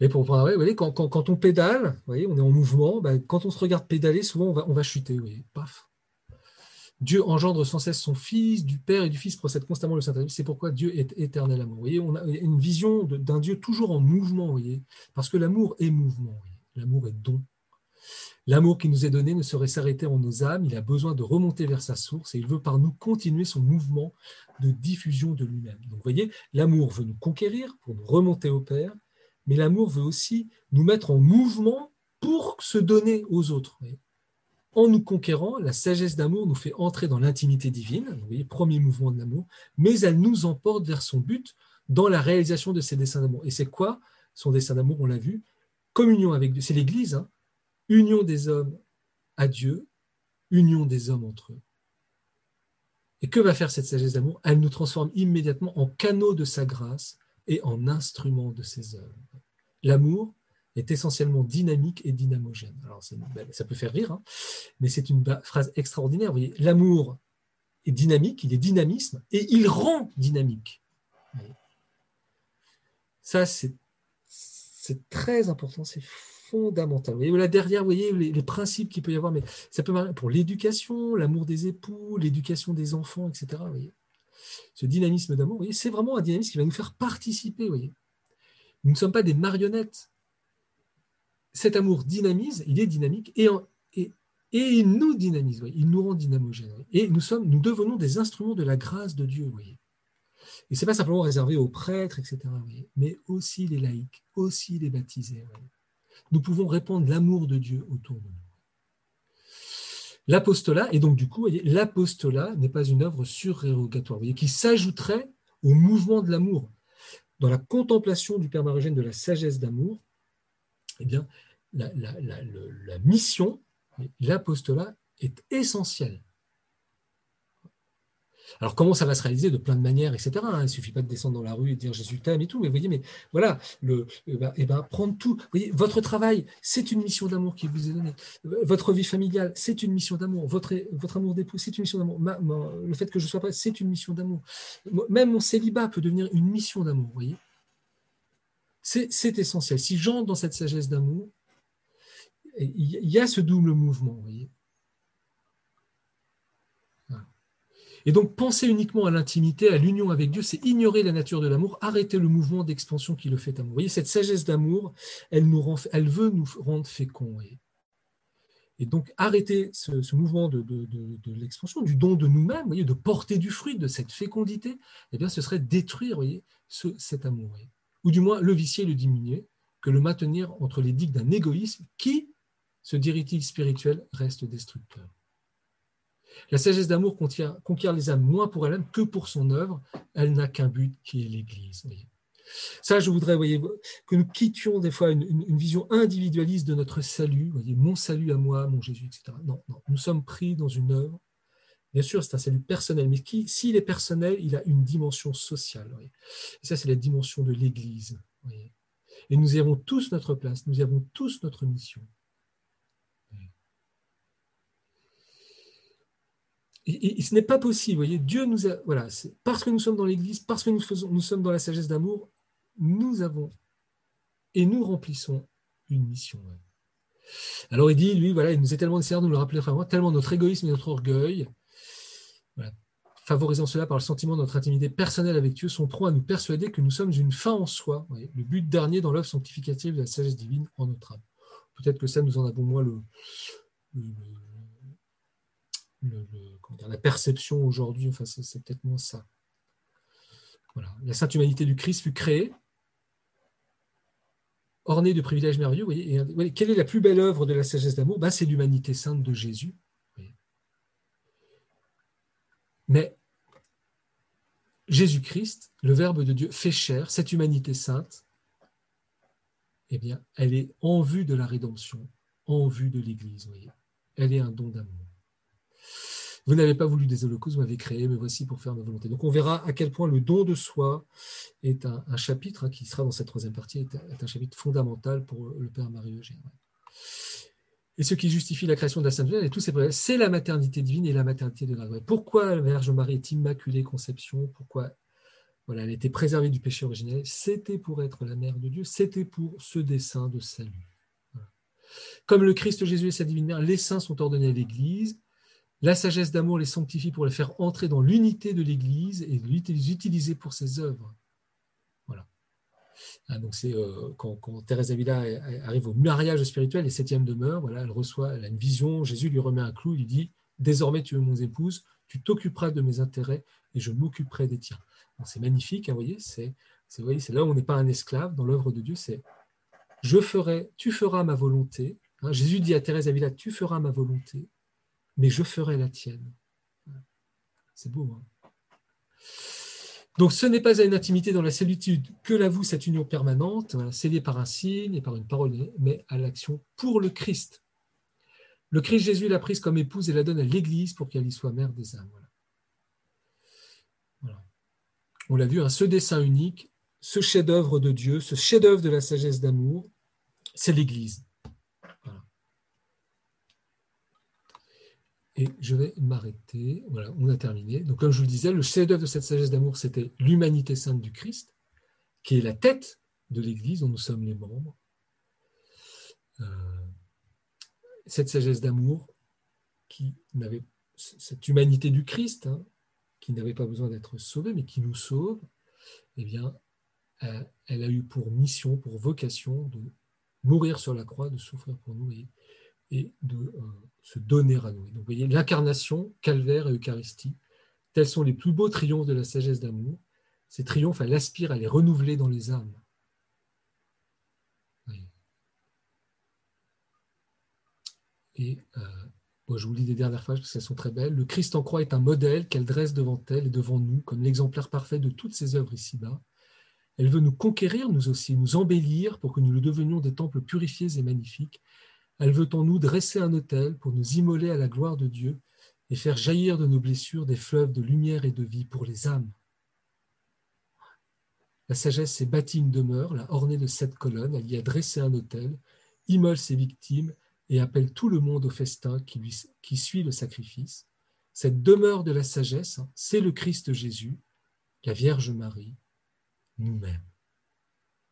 Et pour vous voyez, quand, quand, on pédale, vous voyez, on est en mouvement, ben, quand on se regarde pédaler, souvent on va, on va chuter. Paf. Dieu engendre sans cesse son Fils, du Père et du Fils procède constamment le Saint-Esprit. C'est pourquoi Dieu est éternel amour. Vous voyez, on a une vision d'un Dieu toujours en mouvement, vous voyez, parce que l'amour est mouvement. L'amour est don. L'amour qui nous est donné ne saurait s'arrêter en nos âmes, il a besoin de remonter vers sa source et il veut par nous continuer son mouvement de diffusion de lui-même. Donc vous voyez, l'amour veut nous conquérir pour nous remonter au Père, mais l'amour veut aussi nous mettre en mouvement pour se donner aux autres. En nous conquérant, la sagesse d'amour nous fait entrer dans l'intimité divine, vous premier mouvement de l'amour, mais elle nous emporte vers son but dans la réalisation de ses desseins d'amour. Et c'est quoi son dessein d'amour? On l'a vu, communion avec Dieu, c'est l'Église, hein. union des hommes à Dieu, union des hommes entre eux. Et que va faire cette sagesse d'amour? Elle nous transforme immédiatement en canaux de sa grâce et en instrument de ses œuvres. L'amour est essentiellement dynamique et dynamogène. Alors ça peut faire rire, hein, mais c'est une phrase extraordinaire. Vous l'amour est dynamique, il est dynamisme, et il rend dynamique. Ça, c'est très important, c'est fondamental. Vous voyez, là derrière, vous voyez les, principes qu'il peut y avoir, mais ça peut pour l'éducation, l'amour des époux, l'éducation des enfants, etc. voyez. Ce dynamisme d'amour, c'est vraiment un dynamisme qui va nous faire participer. voyez. Nous ne sommes pas des marionnettes. Cet amour dynamise, il est dynamique et, il nous dynamise, il nous rend dynamogènes. Et nous, sommes, nous devenons des instruments de la grâce de Dieu. Voyez. Et ce n'est pas simplement réservé aux prêtres, etc., mais aussi les laïcs, aussi les baptisés. Nous pouvons répandre l'amour de Dieu autour de nous. L'apostolat, et donc du coup, l'apostolat n'est pas une œuvre surrérogatoire, qui s'ajouterait au mouvement de l'amour. Dans la contemplation du Père Marogène de la sagesse d'amour, eh bien, la mission, l'apostolat est essentielle. Alors comment ça va se réaliser de plein de manières, etc. Hein. Il ne suffit pas de descendre dans la rue et de dire Jésus t'aime et tout. Mais vous voyez, mais voilà, le, eh ben, eh ben, prendre tout. Voyez, votre travail, c'est une mission d'amour qui vous est donnée. Votre vie familiale, c'est une mission d'amour. Votre, amour d'époux, c'est une mission d'amour. le fait que je sois prêt, c'est une mission d'amour. Même mon célibat peut devenir une mission d'amour. C'est essentiel. Si j'entre dans cette sagesse d'amour, il y a ce double mouvement. Et donc, penser uniquement à l'intimité, à l'union avec Dieu, c'est ignorer la nature de l'amour, arrêter le mouvement d'expansion qui le fait amour. Vous voyez, cette sagesse d'amour, elle, veut nous rendre féconds. Et donc, arrêter ce, mouvement de, l'expansion, du don de nous-mêmes, de porter du fruit de cette fécondité, eh bien, ce serait détruire cet amour. Ou du moins le vicier, le diminuer, que le maintenir entre les digues d'un égoïsme qui, ce directive spirituel, reste destructeur. La sagesse d'amour conquiert les âmes moins pour elle-même que pour son œuvre. Elle n'a qu'un but qui est l'Église. Ça, je voudrais que nous quittions des fois une, vision individualiste de notre salut, mon salut à moi, mon Jésus, etc. Non, non, nous sommes pris dans une œuvre. Bien sûr, c'est un salut personnel, mais s'il est personnel, il a une dimension sociale. Et ça, c'est la dimension de l'Église. Et nous y avons tous notre place, nous y avons tous notre mission. Ce n'est pas possible, voyez, Dieu nous a, voilà, parce que nous sommes dans l'Église, parce que nous, sommes dans la sagesse d'amour, nous avons et nous remplissons une mission. Alors il dit, lui, voilà, il nous est tellement nécessaire de nous le rappeler tellement notre égoïsme et notre orgueil, favorisant cela par le sentiment de notre intimité personnelle avec Dieu, sont prompts à nous persuader que nous sommes une fin en soi, le but dernier dans l'œuvre sanctificative de la sagesse divine en notre âme. Peut-être que ça, nous en avons moins le la perception aujourd'hui, enfin, c'est peut-être moins ça. Voilà. La sainte humanité du Christ fut créée, ornée de privilèges merveilleux. Voyez, quelle est la plus belle œuvre de la sagesse d'amour? Ben, C'est l'humanité sainte de Jésus. Mais Jésus-Christ, le Verbe de Dieu, fait chair, cette humanité sainte, eh bien, elle est en vue de la rédemption, en vue de l'Église. Elle est un don d'amour. Vous n'avez pas voulu des holocaustes, vous m'avez créé, mais voici pour faire ma volonté. Donc on verra à quel point le don de soi est un, chapitre hein, qui sera dans cette troisième partie, est, un chapitre fondamental pour le Père Marie-Eugène. Et ce qui justifie la création de la Sainte Vierge et c'est la maternité divine et la maternité de grâce. Pourquoi la Vierge Marie est immaculée conception? Pourquoi voilà, elle était préservée du péché originel? C'était pour être la mère de Dieu, c'était pour ce dessein de salut. Comme le Christ Jésus et sa divine mère, les saints sont ordonnés à l'Église, la sagesse d'amour les sanctifie pour les faire entrer dans l'unité de l'Église et les utiliser pour ses œuvres. Voilà. Ah, donc c'est euh, quand, Thérèse Avila arrive au mariage spirituel, les septièmes demeures, voilà, elle reçoit, elle a une vision, Jésus lui remet un clou, il lui dit Désormais tu es mon épouse, tu t'occuperas de mes intérêts et je m'occuperai des tiens. C'est magnifique, hein, vous voyez, c'est là où on n'est pas un esclave dans l'œuvre de Dieu, c'est je ferai, tu feras ma volonté. Hein, Jésus dit à Thérèse Avila, tu feras ma volonté, mais je ferai la tienne. C'est beau. Hein Donc ce n'est pas à une intimité dans la solitude que l'avoue cette union permanente, scellée par un signe et par une parole, mais à l'action pour le Christ. Le Christ Jésus l'a prise comme épouse et la donne à l'Église pour qu'elle y soit mère des âmes. On l'a vu, hein, ce dessin unique ce chef-d'œuvre de Dieu, ce chef-d'œuvre de la sagesse d'amour, c'est l'Église. Et je vais m'arrêter. Voilà, on a terminé. Donc, comme je vous le disais, le chef-d'œuvre de cette sagesse d'amour, c'était l'humanité sainte du Christ, qui est la tête de l'Église dont nous sommes les membres. Euh, cette sagesse d'amour qui n'avait cette humanité du Christ, hein, qui n'avait pas besoin d'être sauvée, mais qui nous sauve, eh bien, euh, elle a eu pour mission, pour vocation de mourir sur la croix, de souffrir pour nous de euh, se donner à nous. donc, vous voyez, l'incarnation, calvaire et Eucharistie, tels sont les plus beaux triomphes de la sagesse d'amour. Ces triomphes, elle aspire à les renouveler dans les âmes. Et euh, je vous lis les dernières phrases parce qu'elles sont très belles. Le Christ en croix est un modèle qu'elle dresse devant elle et devant nous comme l'exemplaire parfait de toutes ses œuvres ici-bas. Elle veut nous conquérir, nous aussi, nous embellir pour que nous le devenions des temples purifiés et magnifiques. Elle veut en nous dresser un autel pour nous immoler à la gloire de Dieu et faire jaillir de nos blessures des fleuves de lumière et de vie pour les âmes. La sagesse s'est bâtie une demeure, l'a ornée de sept colonnes, elle y a dressé un autel, immole ses victimes et appelle tout le monde au festin qui, qui suit le sacrifice. Cette demeure de la sagesse, c'est le Christ Jésus, la Vierge Marie, nous-mêmes.